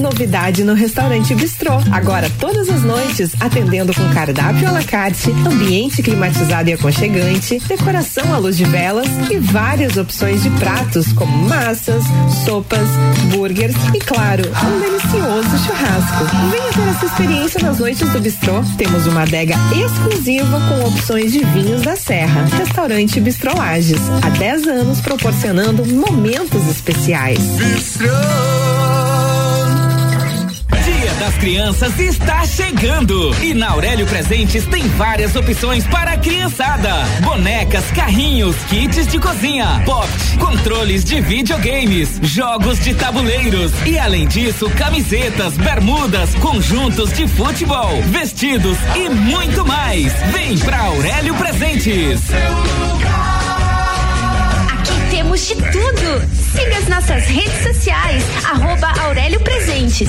Novidade no restaurante Bistrô. Agora todas as noites, atendendo com cardápio à la carte, ambiente climatizado e aconchegante, decoração à luz de velas e várias opções de pratos como massas, sopas, burgers e, claro, um delicioso churrasco. Venha ter essa experiência nas noites do Bistrô. Temos uma adega exclusiva com opções de vinhos da Serra. Restaurante Bistrô Lages. Há 10 anos proporcionando momentos especiais. Dia das Crianças está chegando e na Aurélio Presentes tem várias opções para a criançada: bonecas, carrinhos, kits de cozinha, pop, controles de videogames, jogos de tabuleiros e além disso camisetas, bermudas, conjuntos de futebol, vestidos e muito mais. Vem pra Aurélio Presentes. Aqui temos de tudo. Siga as nossas redes sociais, arroba Aurélio Presentes.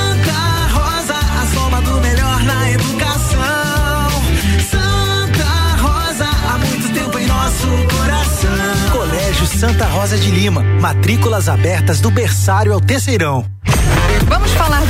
Santa Rosa de Lima. Matrículas abertas do berçário ao terceirão.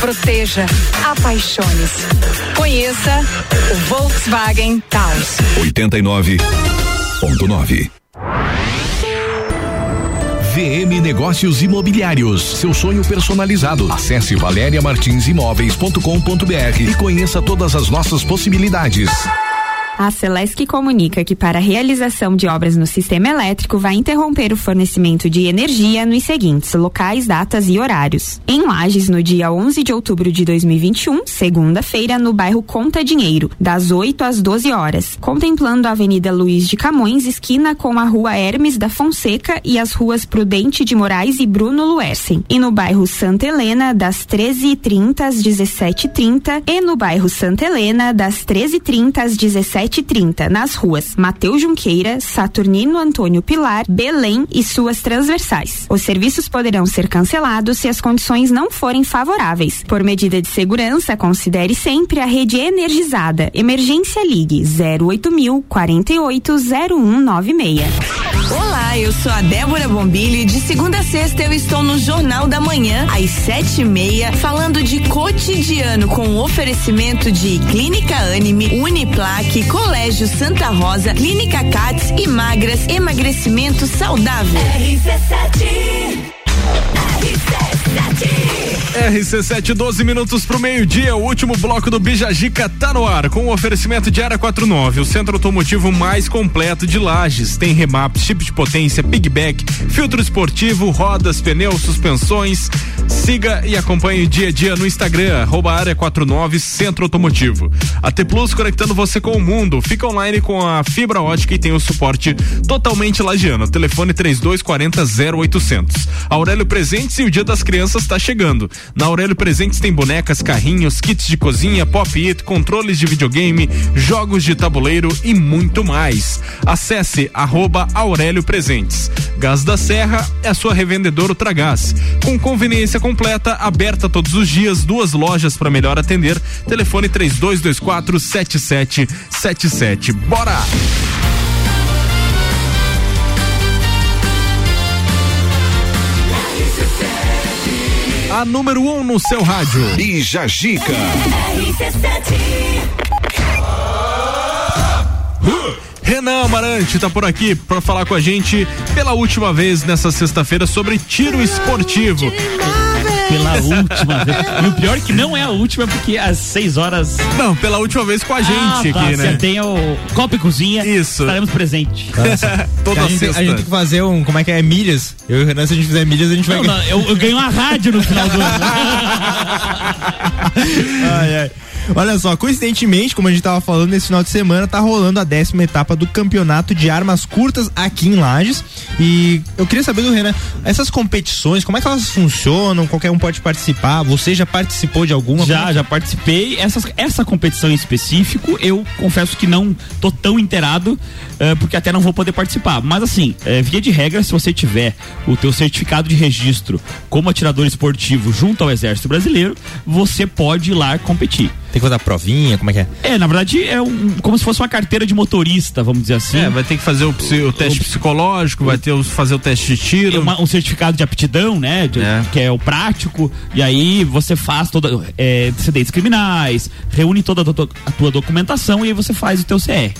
proteja, apaixone-se. Conheça o Volkswagen Taos. 89.9 VM Negócios Imobiliários. Seu sonho personalizado. Acesse valeriamartinsimóveis.com.br e conheça todas as nossas possibilidades. A Celesc comunica que para a realização de obras no sistema elétrico vai interromper o fornecimento de energia nos seguintes locais, datas e horários. Em Lages, no dia 11 de outubro de 2021, segunda-feira, no bairro Conta Dinheiro, das 8 às 12 horas, contemplando a Avenida Luiz de Camões, esquina com a Rua Hermes da Fonseca e as ruas Prudente de Moraes e Bruno Luersen. E no bairro Santa Helena, das 13h30 às 17h30 e no bairro Santa Helena, das 13h30 às 17 7h30 nas ruas Mateus Junqueira, Saturnino Antônio Pilar, Belém e suas transversais. Os serviços poderão ser cancelados se as condições não forem favoráveis. Por medida de segurança, considere sempre a rede energizada. Emergência Ligue 08000 480196. Olá, eu sou a Débora Bombilho e de segunda a sexta eu estou no Jornal da Manhã, às sete e meia, falando de cotidiano com oferecimento de Clínica Anime, Uniplaque, Colégio Santa Rosa, Clínica Cats e Magras, emagrecimento saudável. RC7, 12 minutos pro meio-dia, o último bloco do Bijagica tá no ar, com o oferecimento de Área 49, o centro automotivo mais completo de Lages. Tem remap, chip de potência, pigback, filtro esportivo, rodas, pneus, suspensões. Siga e acompanhe o dia a dia no Instagram, arroba Área 49 Centro Automotivo. A T Plus conectando você com o mundo. Fica online com a fibra ótica e tem o suporte totalmente lagiano. Telefone 3240 0800. Aurélio Presentes e o Dia das Crianças está chegando. Na Aurélio Presentes tem bonecas, carrinhos, kits de cozinha, pop-it, controles de videogame, jogos de tabuleiro e muito mais. Acesse arroba Aurélio Presentes. Gás da Serra é a sua revendedora Ultragás. Com conveniência completa, aberta todos os dias, duas lojas para melhor atender. Telefone 3224 7777. Bora! A número 1 um no seu rádio. Bija Gica. Renan Amarante tá por aqui para falar com a gente pela última vez nessa sexta-feira sobre tiro esportivo. Pela última vez. E o pior é que não é a última, porque às 6 horas. Não, pela última vez com a gente ah, tá, aqui, né? Você tem o Copa e Cozinha. Isso. Estaremos presentes. [LAUGHS] Toda a gente, sexta. a gente tem que fazer um, como é que é, milhas. Eu e o Renan, se a gente fizer milhas, a gente vai Não, não, eu, eu ganho uma rádio no final do ano. [LAUGHS] ai, ai. Olha só, coincidentemente, como a gente tava falando, nesse final de semana tá rolando a décima etapa do campeonato de armas curtas aqui em Lages. E eu queria saber do Renan, essas competições, como é que elas funcionam? Qualquer um pode participar? Você já participou de alguma? Já, já participei. Essas, essa competição em específico, eu confesso que não tô tão inteirado, uh, porque até não vou poder participar. Mas assim, uh, via de regra, se você tiver o teu certificado de registro como atirador esportivo junto ao Exército Brasileiro, você pode ir lá competir. Tem que fazer a provinha, como é que é? É, na verdade é um, como se fosse uma carteira de motorista, vamos dizer assim. É, vai ter que fazer o, o teste psicológico, vai ter o, fazer o teste de tiro. É uma, um certificado de aptidão, né? De, É. Que é o prático. E aí você faz toda é, antecedentes criminais, reúne toda a tua, a tua documentação e aí você faz o teu CR.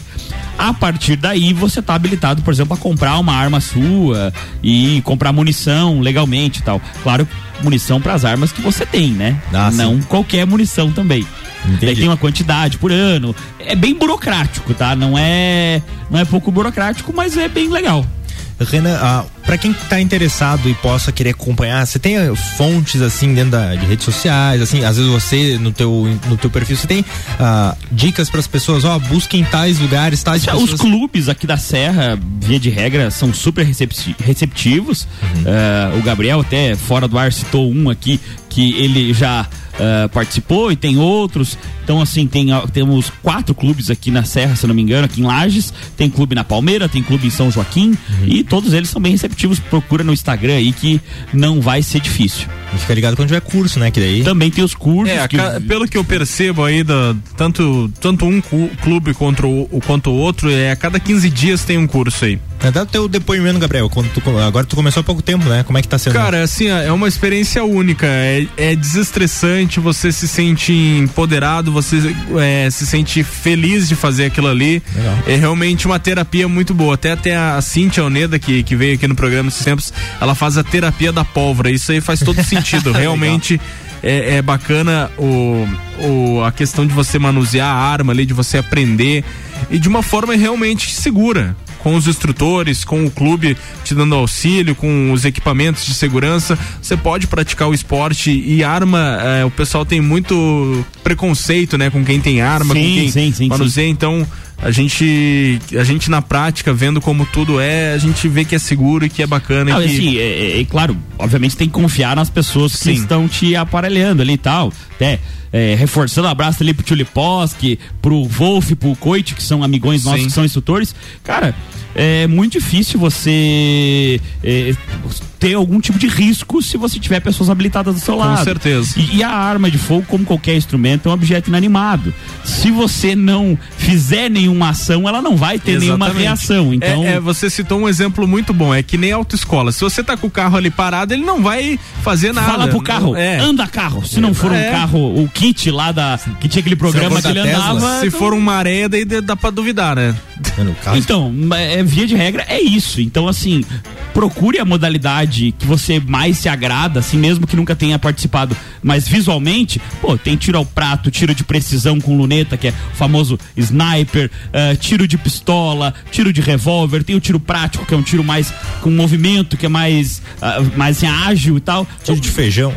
A partir daí você tá habilitado, por exemplo, a comprar uma arma sua e comprar munição legalmente e tal. Claro, munição para as armas que você tem, né? Ah, sim. Não qualquer munição também. Daí tem uma quantidade por ano. É bem burocrático, tá? Não é, não é pouco burocrático, mas é bem legal. Renan, ah, para quem tá interessado e possa querer acompanhar, você tem eh, fontes assim dentro da, de redes sociais, assim, às vezes você no teu no teu perfil você tem ah, dicas para as pessoas, ó, busquem tais lugares, tais Os pessoas. clubes aqui da Serra, via de regra, são super recepti- receptivos. Eh, o Gabriel até fora do ar citou um aqui que ele já eh, participou e tem outros. Então, assim, tem, temos quatro clubes aqui na Serra, se não me engano, aqui em Lages. Tem clube na Palmeira, tem clube em São Joaquim. E todos eles são bem receptivos. Procura no Instagram aí que não vai ser difícil. E fica ligado quando tiver curso, né? Que daí. Também tem os cursos. É, que- ca- pelo que eu percebo aí, da, tanto, tanto um clube contra o, o- quanto o outro, é a cada 15 dias tem um curso aí. Dá o teu depoimento, Gabriel. Tu, agora tu começou há pouco tempo, né? Como é que tá sendo? Cara, assim, é uma experiência única, é, é desestressante, você se sente empoderado, você é, se sente feliz de fazer aquilo ali. É realmente uma terapia muito boa. Até, até a Cintia Oneda, que, que veio aqui no programa esses tempos, ela faz a terapia da pólvora. Isso aí faz todo sentido. [LAUGHS] Realmente é, é bacana o, o, a questão de você manusear a arma ali, de você aprender e de uma forma realmente segura. Com os instrutores, com o clube te dando auxílio, com os equipamentos de segurança, você pode praticar o esporte e arma, é, o pessoal tem muito preconceito, né, com quem tem arma, Sim, com quem sim, sim, manuseia, então a gente, a gente na prática, vendo como tudo é, a gente vê que é seguro e que é bacana. Não, e que... assim, é, é- é claro, obviamente tem que confiar nas pessoas que Sim. estão te aparelhando ali e tal. Até é, reforçando o abraço ali pro Tuliposki, pro Wolf, pro Coit, que são amigões nossos Sim. que são instrutores. Cara, é muito difícil você é, ter algum tipo de risco se você tiver pessoas habilitadas do seu Com lado. certeza. E, e a arma de fogo, como qualquer instrumento, é um objeto inanimado. Se você não fizer nenhuma ação, ela não vai ter nenhuma Exatamente. reação. Então, É, é, você citou um exemplo muito bom, é que nem autoescola. Se você tá com o carro ali parado, ele não vai fazer nada. Fala pro carro, É. anda carro. Se não for um É. carro, o kit lá da. que tinha aquele programa que ele andava. Se for uma areia, daí dá pra duvidar, né? Então, é, via de regra, é isso. Então, assim, procure a modalidade que você mais se agrada, assim, mesmo que nunca tenha participado, mas visualmente, pô, tem tiro ao prato, tiro de precisão com luneta, que é o famoso sniper, eh, tiro de pistola, tiro de revólver, tem o tiro prático, que é um tiro mais com movimento, que é mais, ah, mais assim, ágil e tal. Tiro de feijão.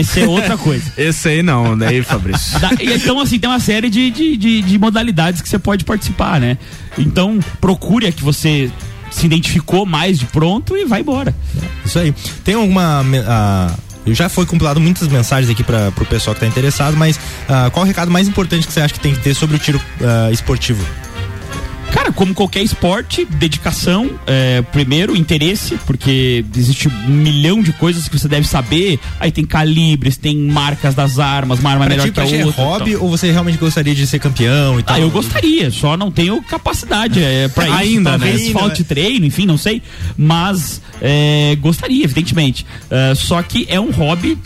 Esse é outra coisa. [LAUGHS] Esse aí não, daí, Fabrício. Da- então, assim, tem uma série de, de, de, de modalidades que você pode participar, né? Então, procure a que você se identificou mais de pronto e vai embora. Isso aí. Tem alguma. ah, já foi compilado muitas mensagens aqui para pro pessoal que tá interessado, mas ah, qual o recado mais importante que você acha que tem que ter sobre o tiro ah, esportivo? Cara, como qualquer esporte, dedicação, é, primeiro, interesse, porque existe um milhão de coisas que você deve saber. Aí tem calibres, tem marcas das armas, uma arma Pra melhor ti, que a pra é outra. hobby então. ou você realmente gostaria de ser campeão e tal? Ah, eu gostaria, só não tenho capacidade é, para isso. Ainda, né? talvez Ainda, falte treino, enfim, não sei. Mas é, gostaria, evidentemente. É, só que é um hobby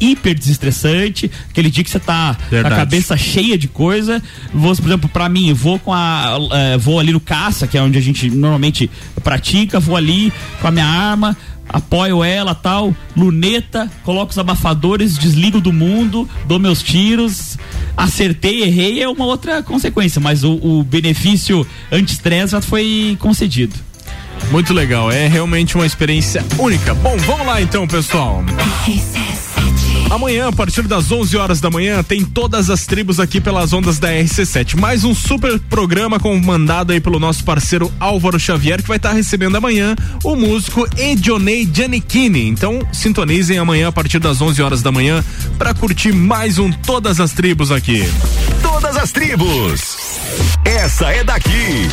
hiper desestressante, aquele dia que você tá com a cabeça cheia de coisa, vou, por exemplo, pra mim, eu vou com a é, vou ali no caça, que é onde a gente normalmente pratica, vou ali com a minha arma, apoio ela, tal, luneta, coloco os abafadores, desligo do mundo, dou meus tiros, acertei, errei é uma outra consequência, mas o, o benefício anti-estresse já foi concedido. Muito legal, é realmente uma experiência única. Bom, vamos lá então, pessoal. Amanhã, a partir das 11 horas da manhã, tem todas as tribos aqui pelas ondas da RC7. Mais um super programa comandado aí pelo nosso parceiro Álvaro Xavier, que vai estar recebendo amanhã o músico Edionei Giannichini. Então, sintonizem amanhã a partir das 11 horas da manhã para curtir mais um Todas as Tribos aqui. Todas as tribos. Essa é daqui.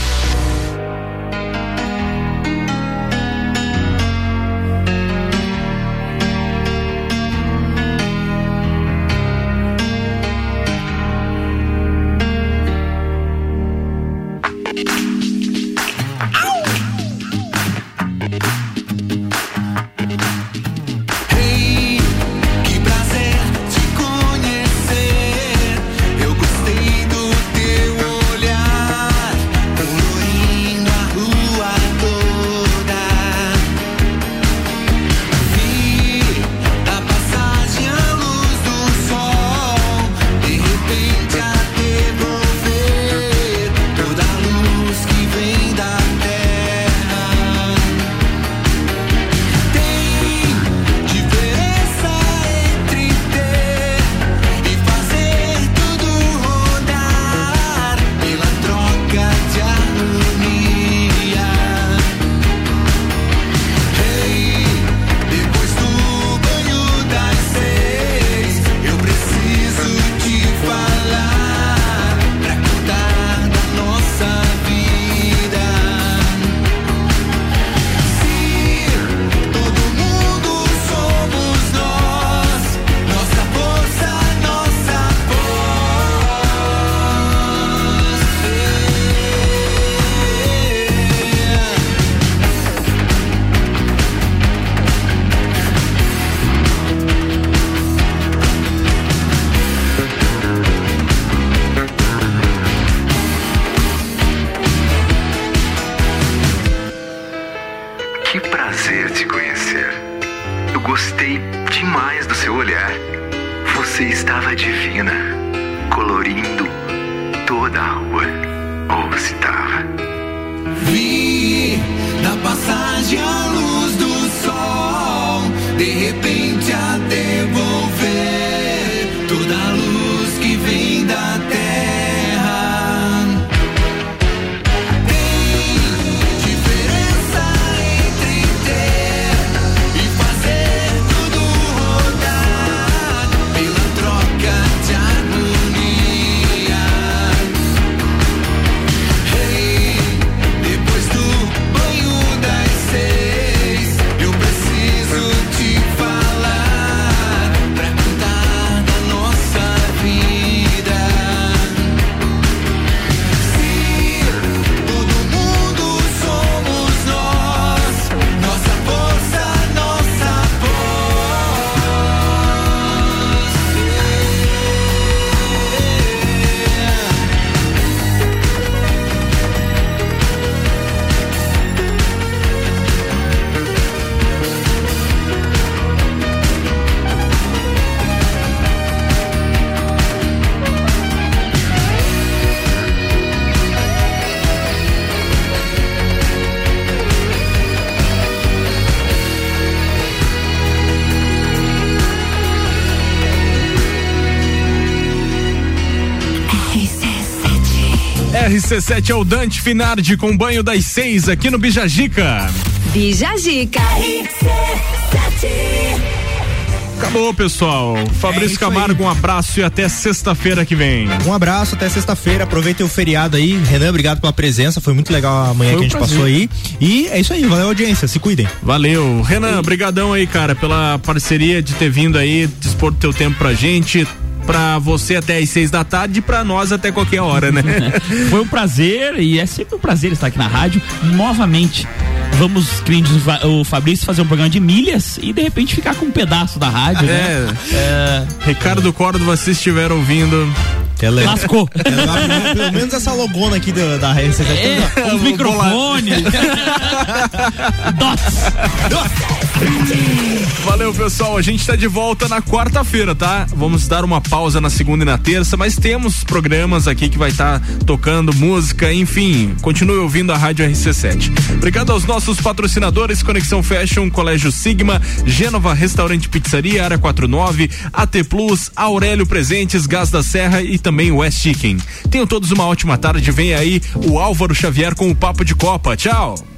RC7 é o Dante Finardi com banho das seis aqui no Bijagica. Bijagica. Acabou, pessoal. Fabrício isso Camargo, um abraço e até sexta-feira que vem. Um abraço, até sexta-feira. Aproveitem o feriado aí. Renan, obrigado pela presença. Foi muito legal a manhã Foi que a gente prazer. passou aí. E é isso aí, valeu a audiência. Se cuidem. Valeu. Renan, brigadão aí, cara, pela parceria de ter vindo aí, dispor do teu tempo pra gente. Pra você até às seis da tarde e pra nós até qualquer hora, né? [LAUGHS] Foi um prazer e é sempre um prazer estar aqui na rádio novamente. Vamos, que nem diz o Fa- o Fabrício, fazer um programa de milhas e de repente ficar com um pedaço da rádio, né? É. Ricardo Córdova, se estiver ouvindo. Ela é- Lascou. Ela- pelo menos essa logona aqui da, da RC7. É, os microfones. [LAUGHS] Dots. Valeu, pessoal. A gente tá de volta na quarta-feira, tá? Vamos dar uma pausa na segunda e na terça, mas temos programas aqui que vai estar tocando música, enfim. Continue ouvindo a Rádio RC7. Obrigado aos nossos patrocinadores: Conexão Fashion, Colégio Sigma, Gênova Restaurante Pizzaria, Área 49, AT Plus, Aurélio Presentes, Gás da Serra e também West Chicken. Tenham todos uma ótima tarde. Vem aí o Álvaro Xavier com o Papo de Copa. Tchau.